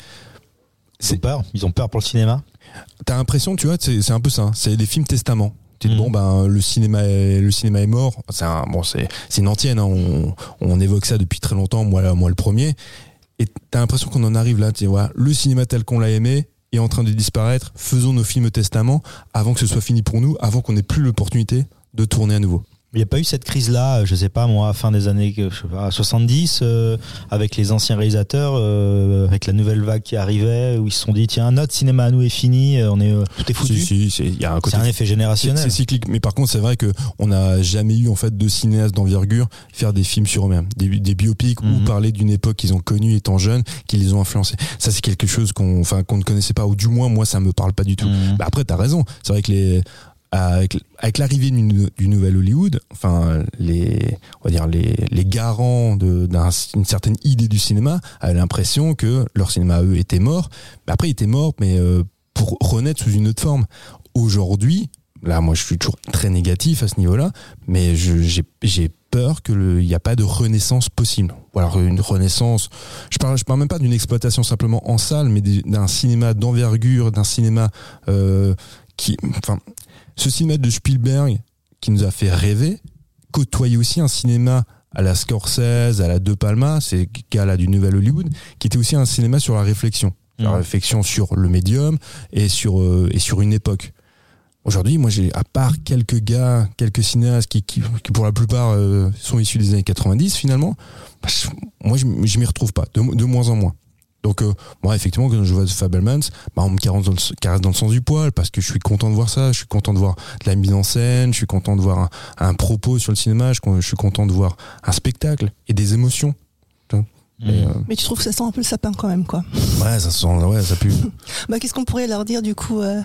Ils ont peur? Ils ont peur pour le cinéma? T'as l'impression, tu vois, c'est c'est un peu ça. C'est des films testaments. Tu dis, Mhm. bon, ben, le cinéma est, le cinéma est mort. C'est un, bon, c'est, c'est une antienne, hein. on, on évoque ça depuis très longtemps, moi, moi le premier. Et t'as l'impression qu'on en arrive là, tu vois, le cinéma tel qu'on l'a aimé est en train de disparaître. Faisons nos films testament avant que ce soit fini pour nous, avant qu'on n'ait plus l'opportunité de tourner à nouveau. Il n'y a pas eu cette crise-là, je sais pas moi, fin des années je sais pas, 70, euh, avec les anciens réalisateurs, euh, avec la nouvelle vague qui arrivait, où ils se sont dit tiens notre cinéma à nous est fini, euh, on est euh, tout est foutu. Si, si, il y a un côté C'est un effet générationnel. c'est cyclique, mais par contre, c'est vrai que on n'a jamais eu en fait de cinéastes d'envergure faire des films sur eux-mêmes, des, des biopics ou Mhm. parler d'une époque qu'ils ont connue étant jeunes, qui les ont influencés. Ça, c'est quelque chose qu'on, enfin, qu'on ne connaissait pas, ou du moins moi, ça me parle pas du tout. Bah après, t'as raison. C'est vrai que les avec, l'arrivée du, nouvel Hollywood, enfin les on va dire les, garants d'une certaine idée du cinéma avaient l'impression que leur cinéma eux était mort. Mais après, il était mort, mais euh, pour renaître sous une autre forme. Aujourd'hui, là, moi, je suis toujours très négatif à ce niveau-là, mais j'ai peur qu'il n'y a pas de renaissance possible. Ou alors une renaissance, je parle, je parle même pas d'une exploitation simplement en salle, mais d'un cinéma d'envergure, d'un cinéma euh, qui, enfin, ce cinéma de Spielberg qui nous a fait rêver, côtoyait aussi un cinéma à la Scorsese, à la De Palma, ces gars-là du Nouvel Hollywood, qui était aussi un cinéma sur la réflexion. La Mhm. réflexion sur le médium et sur, euh, et sur une époque. Aujourd'hui, moi, j'ai, à part quelques gars, quelques cinéastes qui, qui, qui pour la plupart euh, sont issus des années 90 finalement, bah, je- moi, je, je m'y retrouve pas, de, de moins en moins. Donc, euh, moi, effectivement, quand je vois Fablemans, bah, on me caresse dans, le, dans le sens du poil parce que je suis content de voir ça, je suis content de voir de la mise en scène, je suis content de voir un, propos sur le cinéma, je suis content de voir un spectacle et des émotions. Et, euh, Mais tu trouves que ça sent un peu le sapin quand même, quoi. ouais, ça sent, ouais, ça pue. Bah, qu'est-ce qu'on pourrait leur dire du coup euh,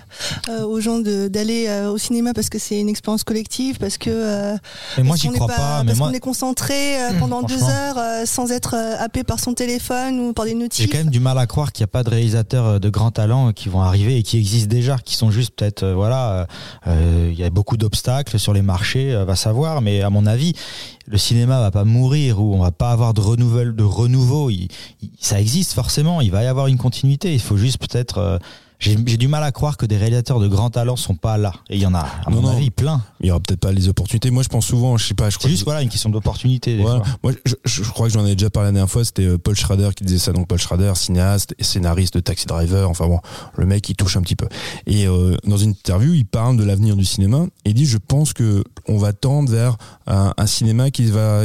euh, aux gens d'aller euh, au cinéma parce que c'est une expérience collective, parce que euh, Mais moi j'y crois pas, mais parce moi qu'on est concentré euh, pendant deux heures euh, sans être euh, happé par son téléphone ou par des j'ai notifs. quand même du mal à croire qu'il n'y a pas de réalisateurs euh, de grand talent euh, qui vont arriver et qui existent déjà, qui sont juste peut-être euh, voilà, il y a beaucoup d'obstacles sur les marchés, euh, va savoir, mais à mon avis le cinéma va pas mourir ou on va pas avoir de renouvelle de renouveau. Ça existe forcément. Il va y avoir une continuité. Il faut juste peut-être. J'ai du mal à croire que des réalisateurs de grand talent sont pas là. Et il y en a, à Non, mon non. avis, plein. Il y aura peut-être pas les opportunités. Moi, je pense souvent, je sais pas, je crois C'est juste que- voilà une question d'opportunité. Voilà. Moi, je, je- crois que j'en ai déjà parlé la dernière fois. C'était euh, Paul Schrader qui disait ça. Donc Paul Schrader, cinéaste et scénariste de Taxi Driver. Enfin bon, le mec il touche un petit peu. Et euh, dans une interview, il parle de l'avenir du cinéma et il dit je pense que on va tendre vers un, un cinéma qui va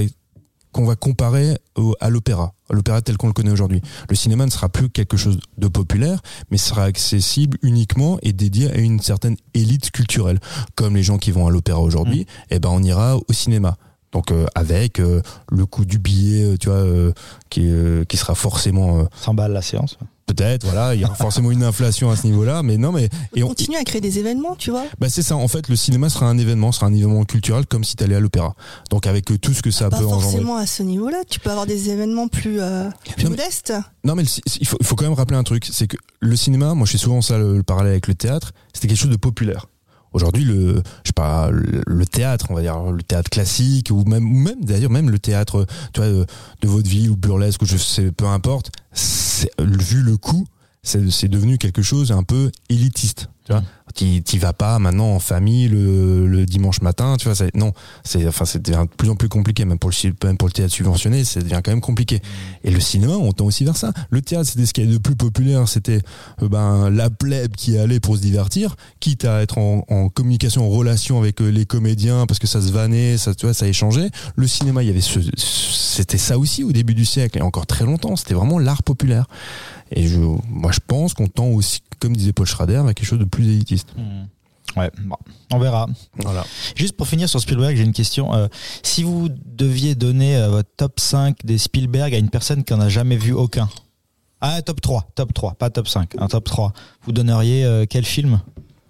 qu'on va comparer au- à l'opéra, à l'opéra tel qu'on le connaît aujourd'hui. Le cinéma ne sera plus quelque chose de populaire, mais sera accessible uniquement et dédié à une certaine élite culturelle. Comme les gens qui vont à l'opéra aujourd'hui, eh ben on ira au cinéma. Donc euh, avec euh, le coût du billet, euh, tu vois, euh, qui, euh, qui sera forcément euh, 100 balles la séance. Peut-être, voilà, il y aura forcément une inflation à ce niveau-là, mais non, mais et on, Continue à créer des événements, tu vois. bah c'est ça. En fait, le cinéma sera un événement, sera un événement culturel comme si t'allais à l'opéra. Donc avec euh, tout ce que ça Pas peut engendrer. forcément à ce niveau-là. Tu peux avoir des événements plus, euh, plus Non, mais- modestes. Non, mais le il faut, faut quand même rappeler un truc, c'est que le cinéma, moi je fais souvent ça le, le parallèle avec le théâtre, c'était quelque chose de populaire. Aujourd'hui, le, je sais pas, le, théâtre, on va dire le théâtre classique ou même, ou même d'ailleurs même le théâtre, tu vois, de, de vaudeville ou burlesque ou je sais, peu importe, vu le coût, c'est c'est devenu quelque chose un peu élitiste. Tu vois, t'y t'y vas pas maintenant en famille le, le dimanche matin, tu vois, c'est- non, c'est enfin c'est de plus en plus compliqué, même pour le même pour le théâtre subventionné, ça devient quand même compliqué. Et le cinéma, on tend aussi vers ça. Le théâtre, c'était ce qu'il y a de plus populaire, c'était euh, ben la plèbe qui allait pour se divertir, quitte à être en, en communication, en relation avec euh, les comédiens, parce que ça se vannait, ça, tu vois, ça échangeait. Le cinéma, il y avait c'était ça aussi au début du siècle et encore très longtemps. C'était vraiment l'art populaire. Et je, moi, je pense qu'on tend aussi, comme disait Paul Schrader, vers quelque chose de plus élitiste. Ouais, bon, on verra. Voilà. Juste pour finir sur Spielberg, j'ai une question. Euh, si vous deviez donner euh, votre top 5 des Spielberg à une personne qui n'en a jamais vu aucun, ah, top 3, top 3, pas top 5, un top 3, vous donneriez euh, quel film?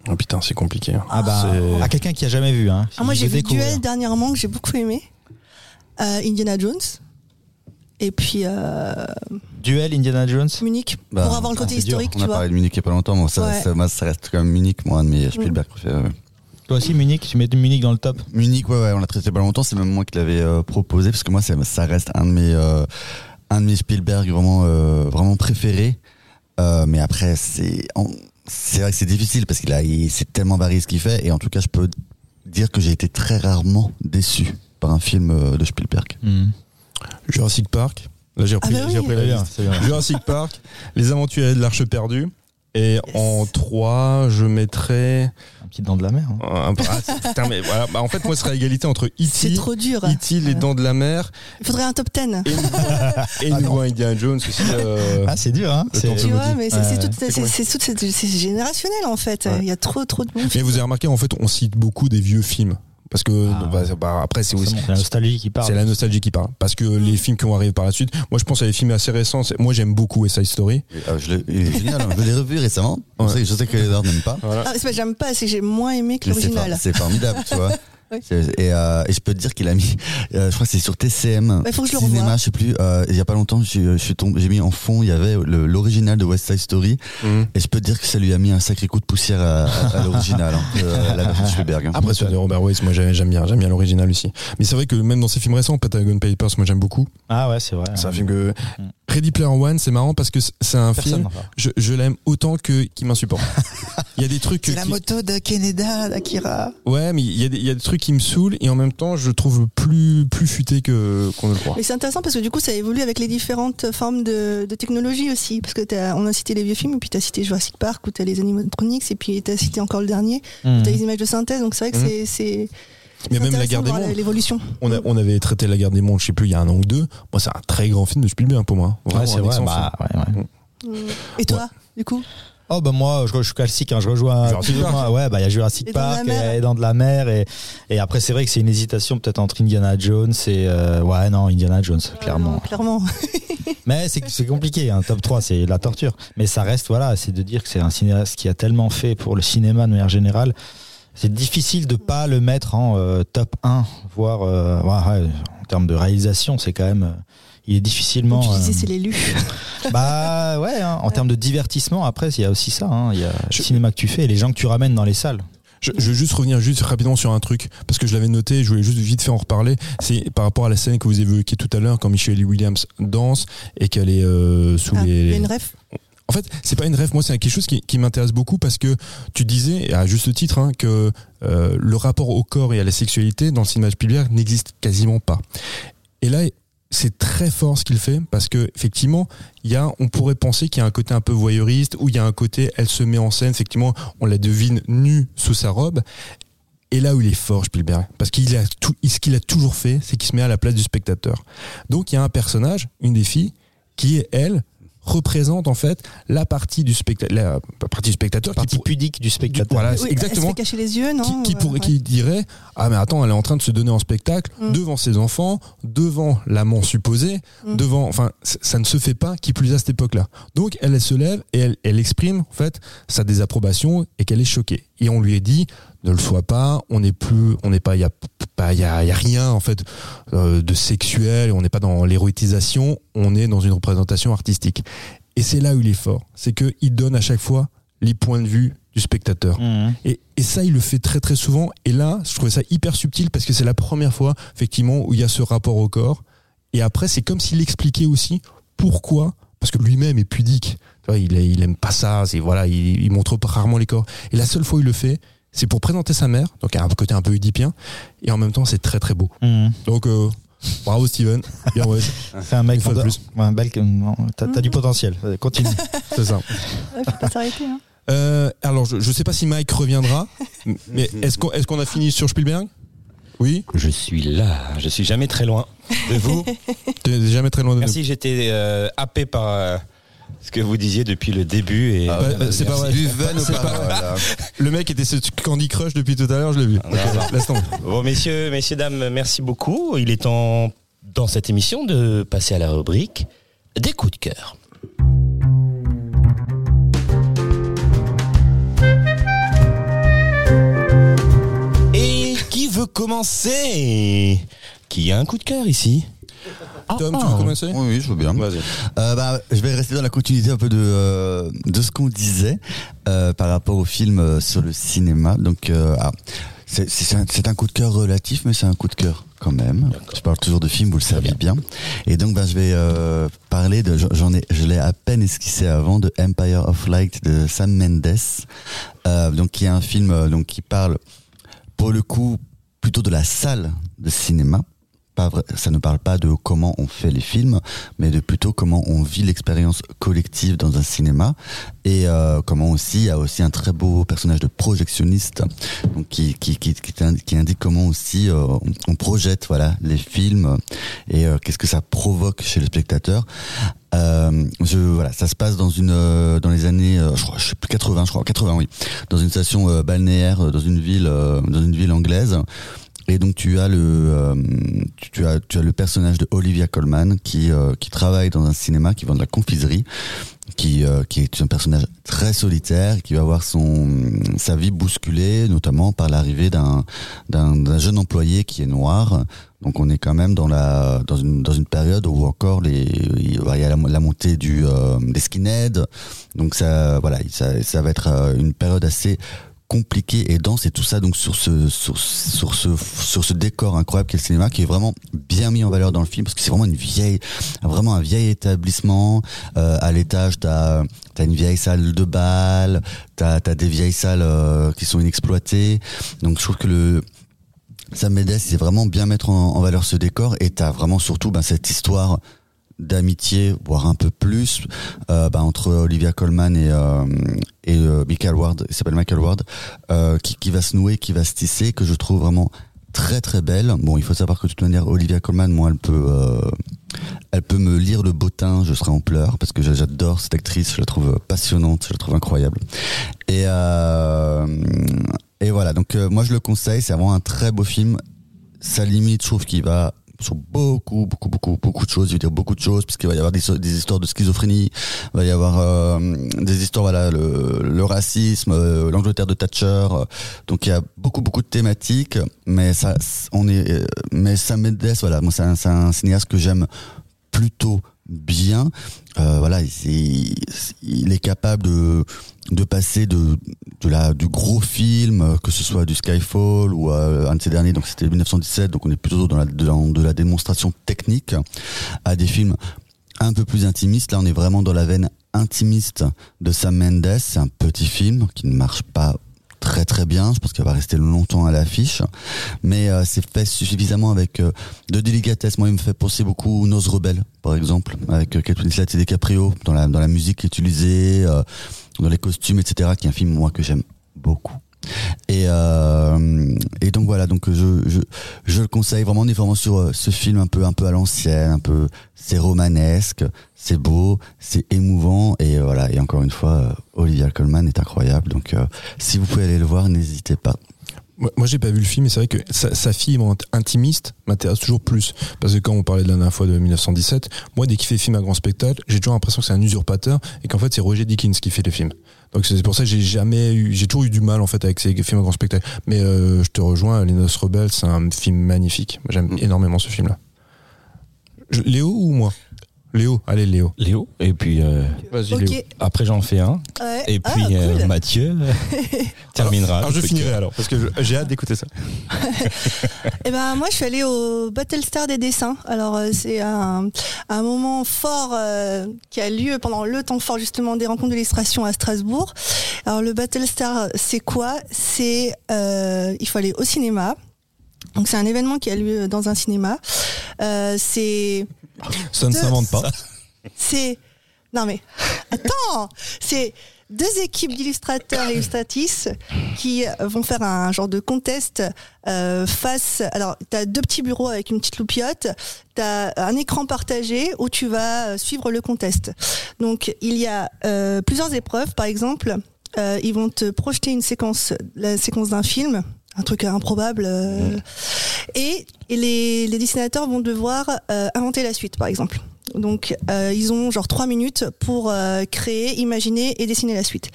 Oh putain, c'est compliqué. hein. Ah bah, à quelqu'un qui a jamais vu. Hein, Ah, moi, j'ai vu découvrir. Duel dernièrement que j'ai beaucoup aimé. Euh, Indiana Jones. Et puis euh, Duel, Indiana Jones. Munich, Bah, pour avoir le côté dur. historique, On tu a vois. parlé de Munich il y a pas longtemps, moi, ça, Ouais. ça, moi, ça reste quand même Munich, moi, un de mes Spielberg préférés. Toi aussi, Munich, tu mets Munich dans le top. Munich, ouais, ouais, on l'a traité pas longtemps, c'est même moi qui l'avais euh, proposé, parce que moi, ça reste un de mes, euh, un de mes Spielberg vraiment, euh, vraiment préférés. Euh, mais après, c'est, vrai que c'est difficile, parce qu'il a, il- c'est tellement varié ce qu'il fait, et en tout cas, je peux dire que j'ai été très rarement déçu par un film euh, de Spielberg. Hmm. Jurassic Park. Là, j'ai repris, Ah bah oui. j'ai repris la C'est liste. c'est. Jurassic Park, Les Aventuriers de l'Arche perdue Et en 3, je mettrais Un petit dent de la mer. hein. ah, c'est- putain, mais voilà. Bah, en fait, moi, ce serait égalité entre C'est E.T., trop dur. E.T., les dents de la mer Il faudrait un top 10. et, et nouveau Indiana Jones aussi. euh, Ah, c'est dur, hein C'est- Tu vois, mais c'est c'est Ouais. tout- C'est c'est- c'est tout- c'est- c'est générationnel en fait. Ouais. Il y a trop trop de bons Mais films. vous avez remarqué, en fait, on cite beaucoup des vieux films. Parce que Ah. bah, bah, après, c'est aussi. C'est la nostalgie qui parle. C'est la nostalgie qui parle. Parce que les films qui vont arriver par la suite, moi je pense à des films assez récents. Moi j'aime beaucoup West Side Story. Ah, je l'ai- génial, hein. je l'ai revu récemment. Je Ouais. sais- Je sais que Edward n'aime pas. Voilà. Ah, c'est pas j'aime pas, c'est que j'ai moins aimé que l'original. c'est formidable, tu vois. Oui. C'est- Et, euh, et je peux te dire qu'il a mis, euh, je crois que c'est sur TCM, Bah, il faut que je le revoie. je sais plus. euh, il y a pas longtemps, je, suis- je suis tombé, j'ai mis en fond, il y avait l'original de West Side Story, Mhm. et je peux te dire que ça lui a mis un sacré coup de poussière à, à- à l'original, hein, la version de Spielberg. hein. Après celui de Robert Wise, moi j'aime bien, j'aime bien l'original aussi. Mais c'est vrai que même dans ces films récents, Patagon Papers, moi j'aime beaucoup. Ah ouais, c'est vrai. C'est un film que Ready Player One, c'est marrant parce que c'est un Personne film, je, je l'aime autant que qui m'insupporte. Il y a des trucs que- qui- moto de Keneda, d'Akira. ouais, mais il y, a des, il y a des trucs qui me saoulent et en même temps je le trouve plus plus futé que qu'on ne le croit. Mais c'est intéressant parce que du coup, ça évolue avec les différentes formes de, de technologie aussi. Parce que t'as- on a cité les vieux films, et puis tu as cité Jurassic Park, où tu as les animatronics, et puis tu as cité encore le dernier, où tu as les images de synthèse. Donc c'est vrai que Mhm. c'est- c'est. Mais même la guerre de des mondes. L'évolution. On, a- on avait traité la guerre des mondes, je sais plus, il y a un an ou deux. Moi, c'est un très grand film de Spielberg pour moi. Ouais, c'est vrai. Bah, ouais, ouais. Et toi, du coup? Oh bah moi je, je suis classique hein, je rejoins Jurassic Park. moins. ouais bah il y a Jurassic Park et Dents de la mer et et après c'est vrai que c'est une hésitation peut-être entre Indiana Jones et euh, ouais non Indiana Jones clairement Euh, clairement. mais c'est c'est compliqué un top 3 c'est la torture mais ça reste voilà c'est de dire que c'est un cinéaste qui a tellement fait pour le cinéma de manière générale c'est difficile de pas le mettre en euh, top 1 voire euh, ouais, ouais, en termes de réalisation c'est quand même euh, il est difficilement tu disais, euh, c'est l'élu. bah ouais, hein, en termes de divertissement, après, il y a aussi ça. hein, Il y a le cinéma que tu fais et les gens que tu ramènes dans les salles. Je, je veux juste revenir juste rapidement sur un truc parce que je l'avais noté, je voulais juste vite faire en reparler. C'est par rapport à la scène que vous évoquiez tout à l'heure quand Michelle Williams danse et qu'elle est euh, sous Ah, il y les. a une ref? En fait, c'est pas une rêve. Moi, c'est quelque chose qui, qui m'intéresse beaucoup parce que tu disais, à juste titre, hein, que euh, le rapport au corps et à la sexualité dans le cinéma de Spielberg n'existe quasiment pas. Et là, c'est très fort ce qu'il fait parce que effectivement, il y a, on pourrait penser qu'il y a un côté un peu voyeuriste ou il y a un côté, elle se met en scène. Effectivement, on la devine nue sous sa robe. Et là où il est fort, Spielberg, parce qu'il a tout, ce qu'il a toujours fait, c'est qu'il se met à la place du spectateur. Donc il y a un personnage, une des filles, qui est elle représente en fait la partie du spectateur, la partie du spectateur Partie qui, pour- pudique du spectateur. voilà, Oui, c'est Elle se exactement fait cacher les yeux, non qui, qui Euh, pourrait, ouais. qui dirait ah mais attends elle est en train de se donner en spectacle Mm. devant ses enfants devant l'amant supposé Mm. devant enfin ça ne se fait pas qui plus à cette époque là donc elle, elle se lève et elle, elle exprime en fait sa désapprobation et qu'elle est choquée et on lui a dit ne le sois pas on n'est plus on n'est pas il y a pas il y a, il y a rien en fait euh, de sexuel on n'est pas dans l'érotisation on est dans une représentation artistique et c'est là où il est fort c'est que il donne à chaque fois les points de vue du spectateur Mhm. et, et ça, il le fait très très souvent. Et là, je trouvais ça hyper subtil parce que c'est la première fois, effectivement, où il y a ce rapport au corps. Et après, c'est comme s'il expliquait aussi pourquoi, parce que lui-même est pudique. Tu vois, il, il aime pas ça. C'est voilà, il, il montre rarement les corps. Et la seule fois où il le fait, c'est pour présenter sa mère. Donc, il y a un côté un peu oedipien. Et en même temps, c'est très très beau. Mhm. Donc, euh, bravo Steven. Bien ouais, C'est un mec Une fois de plus. Ouais, un bel- T'as t'as du potentiel. Continue. c'est ça. Ouais, faut pas s'arrêter. hein. Euh, alors, je, je sais pas si Mike reviendra, mais est-ce qu'on est-ce qu'on a fini sur Spielberg? Oui? Je suis là, je suis jamais très loin de vous. Jamais très loin de nous. Merci, j'étais euh, happé par euh, ce que vous disiez depuis le début. Et, Ah, Bah, ouais, bah, c'est pas vrai. Du vin ou C'est pas, pas vrai. voilà. Le mec était ce Candy Crush depuis tout à l'heure, je l'ai vu. Ah. Bon, messieurs, messieurs, dames, merci beaucoup. Il est temps, dans cette émission, de passer à la rubrique des coups de cœur. Et qui veut commencer? Qui a un coup de cœur ici? Tom, tu veux commencer? Oui, oui, je veux bien. Vas-y. Euh, bah, je vais rester dans la continuité un peu de, euh, de ce qu'on disait euh, par rapport au film euh, sur le cinéma. Donc, euh, ah, c'est un, coup de cœur relatif, mais c'est un coup de cœur quand même. Je parle toujours de films, vous le savez bien. Et donc, bah, je vais euh, parler de, j'en ai, je l'ai à peine esquissé avant, de Empire of Light de Sam Mendes, euh, donc qui est un film donc qui parle pour le coup plutôt de la salle de cinéma pas vrai, ça ne parle pas de comment on fait les films, mais de plutôt comment on vit l'expérience collective dans un cinéma et euh, comment aussi il y a aussi un très beau personnage de projectionniste donc qui qui qui, qui, indique, comment aussi euh, on, projette voilà les films et euh, qu'est-ce que ça provoque chez le spectateur. Euh, je, voilà, ça se passe dans une euh, dans les années, euh, je crois, je sais plus 80, je crois 80, oui, dans une station balnéaire, dans une ville, dans une ville anglaise. Et donc tu as le euh, tu, as tu as le personnage de Olivia Colman qui euh, qui travaille dans un cinéma qui vend de la confiserie qui euh, qui est un personnage très solitaire qui va avoir son sa vie bousculée notamment par l'arrivée d'un d'un d'un jeune employé qui est noir. Donc on est quand même dans la dans une dans une période où encore les il y a la, la montée du euh, des skinheads. Donc ça voilà ça ça va être euh, une période assez compliqué et dense et tout ça. Donc sur ce sur, ce sur ce décor incroyable qu'est le cinéma qui est vraiment bien mis en valeur dans le film parce que c'est vraiment une vieille vraiment un vieil établissement. Euh, à l'étage t'as t'as une vieille salle de bal t'as t'as des vieilles salles euh, qui sont inexploitées. Donc je trouve que le Sam Mendes sait vraiment bien mettre en, en valeur ce décor. Et t'as vraiment surtout ben, cette histoire d'amitié, voire un peu plus, euh, bah, entre Olivia Colman et, euh, et euh, Michael Ward, il s'appelle Michael Ward, euh, qui, qui va se nouer, qui va se tisser, que je trouve vraiment très très belle. Bon, il faut savoir que de toute manière, Olivia Colman, moi, elle peut, euh, elle peut me lire le bottin, je serai en pleurs parce que j'adore cette actrice, je la trouve passionnante, je la trouve incroyable. Et euh, et voilà, donc moi je le conseille, c'est vraiment un très beau film. Ça limite, je trouve qu'il va sur beaucoup, beaucoup, beaucoup, beaucoup de choses. Je veux dire beaucoup de choses, puisqu'il va y avoir des, des histoires de schizophrénie, il va y avoir euh, des histoires, voilà, le, le racisme, euh, l'Angleterre de Thatcher. euh, donc il y a beaucoup, beaucoup de thématiques, mais ça, on est, mais Sam Mendes, voilà, moi c'est un, un cinéaste que j'aime plutôt bien. Voilà, il, il est capable de de passer de de la du gros film, euh, que ce soit du Skyfall ou euh, un de ces derniers, donc c'était 1917, donc on est plutôt dans la dans de la démonstration technique, à des films un peu plus intimistes. Là, on est vraiment dans la veine intimiste de Sam Mendes. C'est un petit film qui ne marche pas très très bien. Je pense qu'il va rester longtemps à l'affiche, mais euh, c'est fait suffisamment avec euh, de délicatesse. Moi, il me fait penser beaucoup aux Nose Rebelle, par exemple, avec euh, Kate Winslet et DiCaprio dans la dans la musique utilisée, euh, dans les costumes, etc. Qui est un film moi que j'aime beaucoup. Et, euh, et donc voilà, donc je, je, je le conseille vraiment, on est vraiment sur euh, ce film un peu un peu à l'ancienne, un peu c'est romanesque, c'est beau, c'est émouvant et euh, voilà. Et encore une fois, euh, Olivia Colman est incroyable. Donc euh, si vous pouvez aller le voir, n'hésitez pas. Moi, j'ai pas vu le film, mais c'est vrai que sa, sa fibre intimiste m'intéresse toujours plus. Parce que quand on parlait de la dernière fois de 1917, moi, dès qu'il fait film à grand spectacle, j'ai toujours l'impression que c'est un usurpateur et qu'en fait, c'est Roger Dickens qui fait les films. Donc c'est pour ça que j'ai jamais eu, j'ai toujours eu du mal en fait avec ces films à grand spectacle. Mais euh, je te rejoins, Les Noces Rebelles, c'est un film magnifique. J'aime énormément ce film-là. Je- Léo ou moi? Léo, allez Léo. Léo, et puis euh, Vas-y Ok. Léo. après j'en fais un, Ouais. et Ah, puis euh, cool. Mathieu euh, terminera. Alors je finirai alors parce que je- j'ai hâte d'écouter ça. Eh ben moi je suis allée au Battlestar des dessins. Alors euh, c'est un, un moment fort euh, qui a lieu pendant le temps fort justement des rencontres de l'illustration à Strasbourg. Alors le Battlestar c'est quoi? C'est euh, il faut aller au cinéma. Donc c'est un événement qui a lieu dans un cinéma. Euh, c'est Ça ne s'invente pas. c'est non mais attends, c'est deux équipes d'illustrateurs et illustratrices qui vont faire un genre de contest euh, face. Alors, tu as deux petits bureaux avec une petite loupiote. Tu as un écran partagé où tu vas euh, suivre le contest. Donc, il y a euh, plusieurs épreuves. Par exemple, euh, ils vont te projeter une séquence, la séquence d'un film, un truc improbable. euh, et, et les, les dessinateurs vont devoir euh, inventer la suite, par exemple. Donc, euh, ils ont genre trois minutes pour euh, créer, imaginer et dessiner la suite.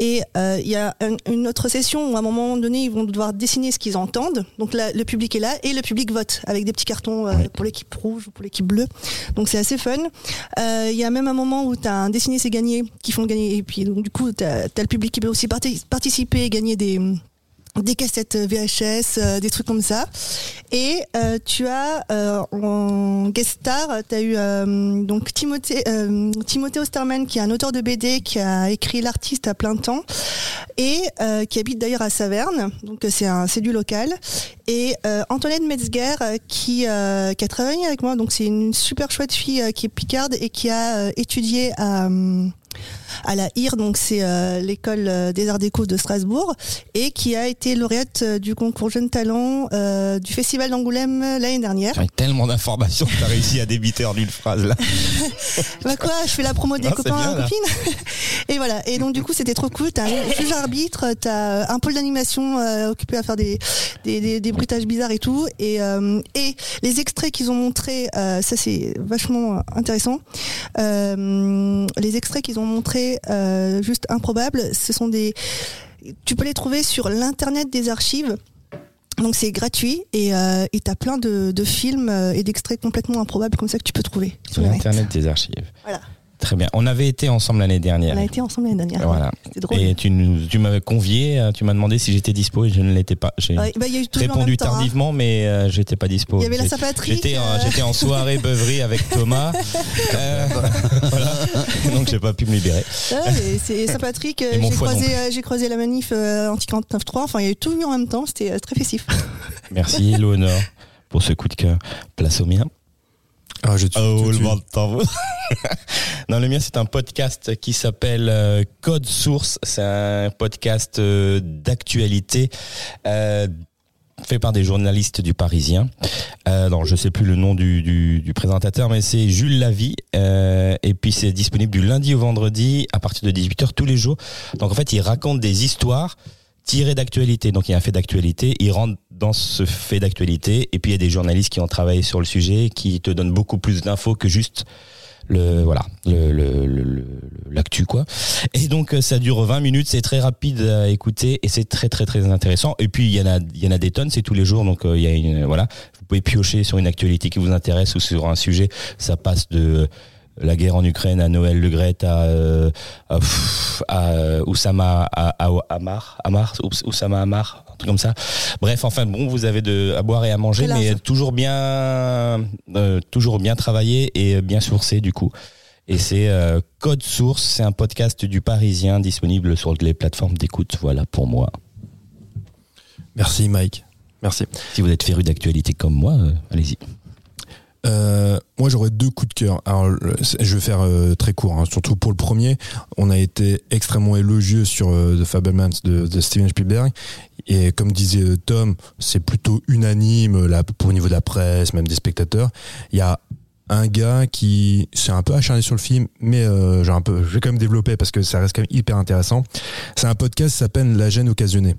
Et euh, il y a un- une autre session où à un moment donné, ils vont devoir dessiner ce qu'ils entendent. Donc là, le public est là et le public vote avec des petits cartons euh, pour l'équipe rouge ou pour l'équipe bleue. Donc c'est assez fun. Euh, Il y a même un moment où tu as un dessiné c'est gagné qui font gagner. Et puis donc du coup, tu as, le public qui peut aussi parti- participer et gagner des des cassettes VHS, euh, des trucs comme ça. Et euh, tu as euh, en guest star, tu as eu euh, donc Timothée, euh, Timothée Osterman qui est un auteur de BD qui a écrit l'artiste à plein temps et euh, qui habite d'ailleurs à Saverne, donc euh, c'est un c'est du local. Et euh, Antoinette Metzger euh, qui euh, qui a travaillé avec moi, donc c'est une super chouette fille euh, qui est picarde et qui a euh, étudié à à la IR, donc c'est euh, l'école euh, des arts déco de Strasbourg, et qui a été lauréate euh, du concours Jeunes Talents euh, du Festival d'Angoulême l'année dernière. J'ai tellement d'informations que t'as réussi à débiter en une phrase là. Bah quoi, je fais la promo des Non, copains là. copines. et voilà. Et donc du coup, c'était trop cool. T'as un juge arbitre, t'as un pôle d'animation euh, occupé à faire des, des, des, des bruitages bizarres et tout. Et, et les extraits qu'ils ont montrés, ça c'est vachement intéressant. Les extraits qu'ils ont montrés, euh, juste improbables, ce sont des. Tu peux les trouver sur l'internet des archives. Donc c'est gratuit et euh, et t'as plein de, de films euh, et d'extraits complètement improbables comme ça que tu peux trouver sur le net. Internet des archives. Voilà. Très bien. On avait été ensemble l'année dernière. On a été ensemble l'année dernière. Voilà. C'était drôle. Et tu, nous- tu m'avais convié, euh, tu m'as demandé si j'étais dispo et je ne l'étais pas. J'ai Ouais, bah, y a eu répondu hein. tardivement, mais euh, j'étais pas dispo. Il y avait la Saint-Patrick, J'étais en, euh. j'étais en soirée beuverie avec Thomas. Euh, voilà. Donc j'ai pas pu me libérer. Et c'est Saint-Patrick, j'ai croisé, euh, j'ai croisé la manif euh, anti-49.3, enfin il y a eu tout eu en même temps, c'était très festif. Merci Léonore pour ce coup de cœur. Place au mien. Ah, je te suis tout de le suite. monde t'en veut. non, le mien, c'est un podcast qui s'appelle euh, Code Source. C'est un podcast euh, d'actualité. euh, fait par des journalistes du Parisien. Euh, non, je sais plus le nom du, du, du présentateur, mais c'est Jules Lavie. Euh, et puis c'est disponible du lundi au vendredi à partir de 18h tous les jours. Donc en fait, il raconte des histoires tirées d'actualité. Donc il y a un fait d'actualité, il rentre dans ce fait d'actualité, et puis il y a des journalistes qui ont travaillé sur le sujet, qui te donnent beaucoup plus d'infos que juste le voilà le- l'actu quoi. Et donc euh, ça dure 20 minutes. C'est très rapide à écouter et c'est très très très intéressant. Et puis il y en a il y en a des tonnes. C'est tous les jours. Donc euh, il y a une voilà. Vous pouvez piocher sur une actualité qui vous intéresse ou sur un sujet. Ça passe de la guerre en Ukraine à Noël Le Gret à, euh, à, pff, à, euh, Oussama à, à, Amar Amar Ous- Oussama Amar un truc comme ça. Bref enfin bon vous avez de à boire et à manger mais toujours bien euh, toujours bien travaillé et bien sourcé du coup. Et c'est euh, Code Source c'est un podcast du Parisien disponible sur les plateformes d'écoute. Voilà pour moi. Merci Mike. Merci. si vous êtes féru d'actualité comme moi euh, allez-y Euh, moi, j'aurais deux coups de cœur. Alors, je vais faire euh, très court, hein, surtout pour le premier. On a été extrêmement élogieux sur euh, The Fablemans de, de Steven Spielberg. Et comme disait euh, Tom, c'est plutôt unanime euh, là, pour au niveau de la presse, même des spectateurs. Il y a un gars qui s'est un peu acharné sur le film, mais euh, j'ai un peu, je vais quand même développer parce que ça reste quand même hyper intéressant. C'est un podcast qui s'appelle La gêne occasionnée.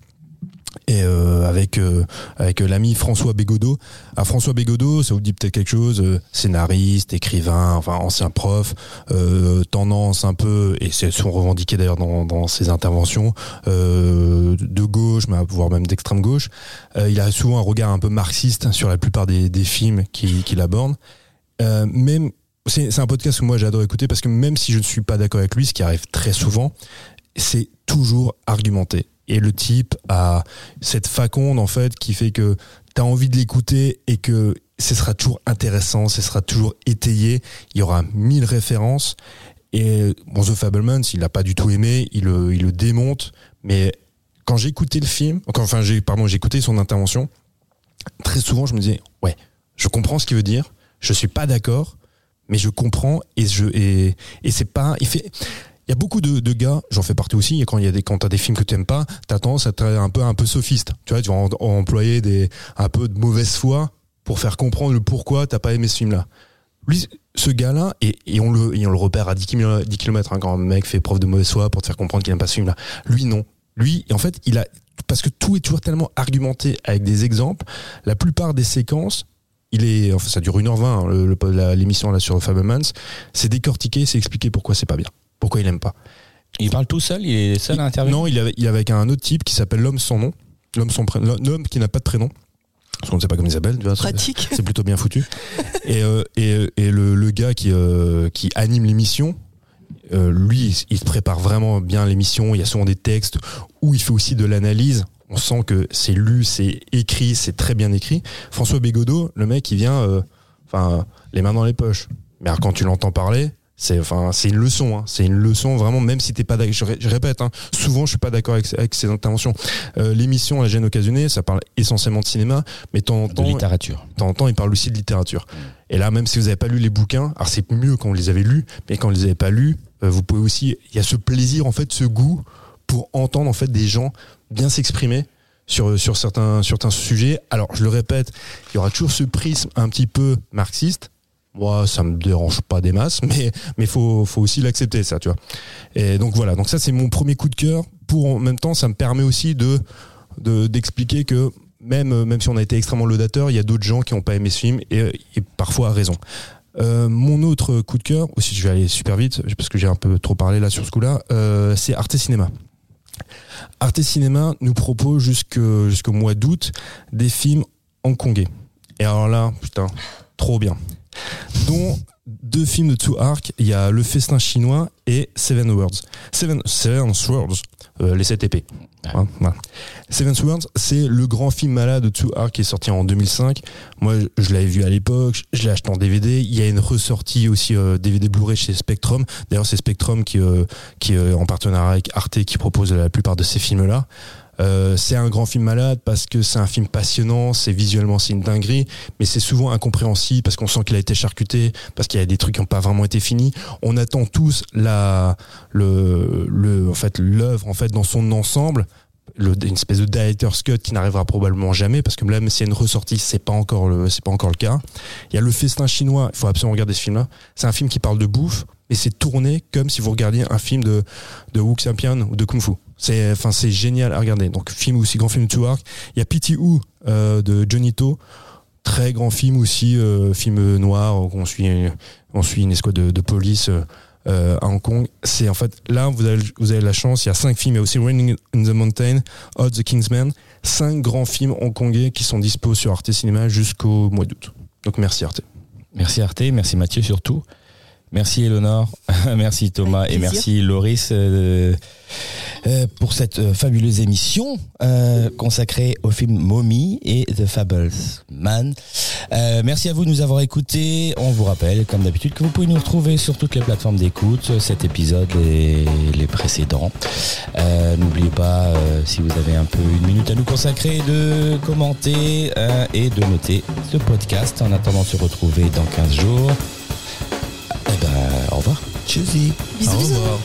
Et euh, avec euh, avec euh, l'ami François Bégodeau. À François Bégodeau, ça vous dit peut-être quelque chose, euh, scénariste, écrivain, enfin ancien prof, euh, tendance un peu, et c'est sont revendiqués d'ailleurs dans, dans ses interventions, euh, de gauche, voire même d'extrême gauche. Il a souvent un regard un peu marxiste sur la plupart des, des films qu'il qu'il aborde. Même c'est un podcast que moi j'adore écouter parce que même si je ne suis pas d'accord avec lui, ce qui arrive très souvent, c'est toujours argumenté. Et le type a cette faconde en fait qui fait que tu as envie de l'écouter et que ce sera toujours intéressant, ce sera toujours étayé, il y aura mille références. Et bon, The Fablemans, il l'a pas du tout aimé, il le, il le démonte, mais quand j'ai écouté le film, enfin j'ai pardon, j'ai écouté son intervention, très souvent je me disais ouais, je comprends ce qu'il veut dire, je suis pas d'accord, mais je comprends et je et, et c'est pas il fait y a beaucoup de, de gars, j'en fais partie aussi, quand il y a des quand t'as des films que t'aimes pas, t'as tendance à être un peu un peu sophiste. Tu vois, tu vas employer des un peu de mauvaise foi pour faire comprendre le pourquoi t'as pas aimé ce film-là. Lui, ce gars-là, et, et on le et on le repère à 10 km, 10 km quand un mec fait preuve de mauvaise foi pour te faire comprendre qu'il aime pas ce film-là. Lui, non. Lui, en fait, il a parce que tout est toujours tellement argumenté avec des exemples. La plupart des séquences, il est, enfin, ça dure 1h20, hein, l'émission là sur Fablemans, c'est décortiqué, c'est expliqué pourquoi c'est pas bien, pourquoi il aime pas. il parle tout seul il est seul à intervenir Non, il est, il est avec un autre type qui s'appelle l'homme sans nom, l'homme sans prénom, l'homme qui n'a pas de prénom. Parce qu'on ne sait pas comment il s'appelle, tu vois. c'est- Pratique. C'est plutôt bien foutu. et euh, et, et le, le gars qui, euh, qui anime l'émission, euh, lui, il se prépare vraiment bien l'émission. Il y a souvent des textes où il fait aussi de l'analyse. On sent que c'est lu, c'est écrit, c'est très bien écrit. François Bégodeau, le mec, il vient, euh, enfin, les mains dans les poches. Mais alors, quand tu l'entends parler, C'est enfin, c'est une leçon. Hein. C'est une leçon vraiment, même si t'es pas d'accord. Je, ré- je répète, hein, souvent je suis pas d'accord avec, avec ces interventions. Euh, L'émission La gêne occasionnée, ça parle essentiellement de cinéma, mais temps en De temps, littérature. de temps en temps, il parle aussi de littérature. Et là, même si vous n'avez pas lu les bouquins, alors c'est mieux quand vous les avez lus, mais quand vous les avez pas lus, euh, vous pouvez aussi, il y a ce plaisir, en fait, ce goût pour entendre en fait des gens bien s'exprimer sur sur certains certains sujets. Alors, je le répète, il y aura toujours ce prisme un petit peu marxiste. Moi, ça me dérange pas des masses, mais mais faut faut aussi l'accepter ça, tu vois. Et donc voilà, donc ça c'est mon premier coup de cœur. Pour en même temps, ça me permet aussi de de- d'expliquer que même même si on a été extrêmement laudateur, il y a d'autres gens qui n'ont pas aimé ce film et, et parfois à raison. Euh, mon autre coup de cœur, aussi je vais aller super vite parce que j'ai un peu trop parlé là sur ce coup-là, euh, c'est Arte Cinéma. Arte Cinéma nous propose jusqu'au mois d'août des films hongkongais. Et alors là, putain, trop bien. Dont deux films de Two Arc, il y a Le Festin chinois et Seven Worlds. Seven, Seven euh, les 7 épées. Hein. Seven Worlds, c'est le grand film malade de Two Arc qui est sorti en 2005. Moi, je- je l'avais vu à l'époque, je l'ai acheté en DVD. Il y a une ressortie aussi euh, DVD Blu-ray chez Spectrum. D'ailleurs, c'est Spectrum qui, euh, qui est en partenariat avec Arte qui propose la plupart de ces films-là. Euh, c'est un grand film malade parce que c'est un film passionnant, c'est visuellement c'est une dinguerie, mais c'est souvent incompréhensible parce qu'on sent qu'il a été charcuté, parce qu'il y a des trucs qui n'ont pas vraiment été finis. On attend tous la, le, le, en fait, l'œuvre en fait dans son ensemble. Le, une espèce de director's cut qui n'arrivera probablement jamais parce que même s'il y a une ressortie c'est pas encore le c'est pas encore le cas il y a le festin chinois il faut absolument regarder ce film là c'est un film qui parle de bouffe mais c'est tourné comme si vous regardiez un film de de Wu Xiaopian ou de Kung Fu c'est enfin c'est génial à regarder donc film aussi grand film de Two Arc il y a Pity Who euh, de Johnny To très grand film aussi euh, film noir où on suit on suit une escouade de, police euh, euh, à Hong Kong. C'est en fait là vous avez vous avez la chance. Il y a cinq films. Il aussi Raining in the Mountain, Odd the Kingsman, cinq grands films hongkongais qui sont dispo sur Arte Cinéma jusqu'au mois d'août. Donc merci Arte. Merci Arte, merci Mathieu surtout. Merci Eleonore, merci Thomas et merci Loris euh, euh, pour cette euh, fabuleuse émission euh, consacrée au film Mommy et The Fables Man. Euh, merci à vous de nous avoir écoutés. On vous rappelle, comme d'habitude, que vous pouvez nous retrouver sur toutes les plateformes d'écoute, cet épisode et les précédents. Euh, N'oubliez pas, euh, si vous avez un peu une minute à nous consacrer, de commenter euh, et de noter ce podcast en attendant de se retrouver dans 15 jours. Eh ben, au revoir. Tchuzi. Bisous, Au bisous. revoir.